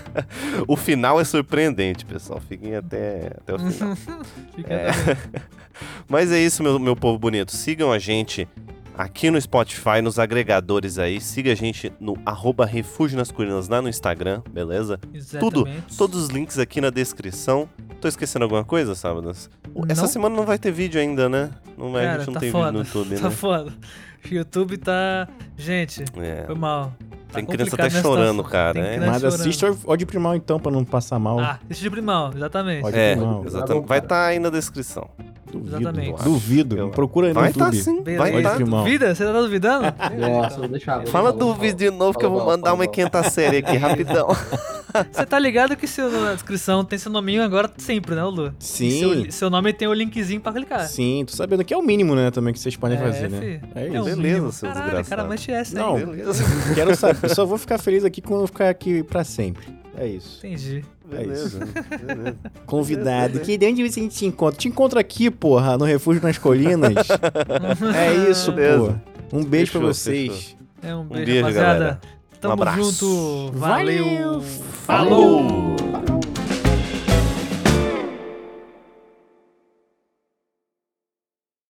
o final é surpreendente, pessoal. Fiquem até, até o final. Fica É. Mas é isso, meu, meu povo bonito. Sigam a gente aqui no Spotify, nos agregadores aí. Siga a gente no arroba Refúgio nas Colinas lá no Instagram, beleza? Tudo, Exatamente. todos os links aqui na descrição. Tô esquecendo alguma coisa, Sábados? Essa semana não vai ter vídeo ainda, né? Não vai, a Cara, gente não tá tem foda. vídeo no YouTube, Tá né? foda. O YouTube tá. Gente, É. foi mal. Tá Tem criança até chorando, cara, é. Mas chorando. assista o Ódio Primal então, pra não passar mal. Ah, assiste de primão, exatamente. Pode É, Não, exatamente. Vai estar aí na descrição. Duvido. Exatamente. Duvido. Eu- Procura aí no Vai estar YouTube. sim, Beleza. vai estar. Primal. Duvida? Você tá duvidando? Nossa, vou deixar. Fala dúvida de novo que eu vou mandar fala uma quinta série aqui, rapidão. Você tá ligado que seu, na descrição tem seu nominho agora sempre, né, Lu? Sim. Seu, seu nome tem o linkzinho pra clicar. Sim, tô sabendo que é o mínimo, né, também que vocês podem fazer, né? fi. É É isso. um Beleza, mínimo. seu Caralho, desgraçado. cara, manche essa, Não. Beleza. Quero saber. Eu só vou ficar feliz aqui quando eu ficar aqui pra sempre. É isso. Entendi. Beleza. Beleza. Convidado. Que de onde você te encontra? Te encontra aqui, porra, no Refúgio nas Colinas. é isso, Beleza. pô. Um beijo Fechou, pra vocês. É um Um beijo, beijo, rapaziada. galera. Tamo abraço. junto. Valeu. Valeu. Falou.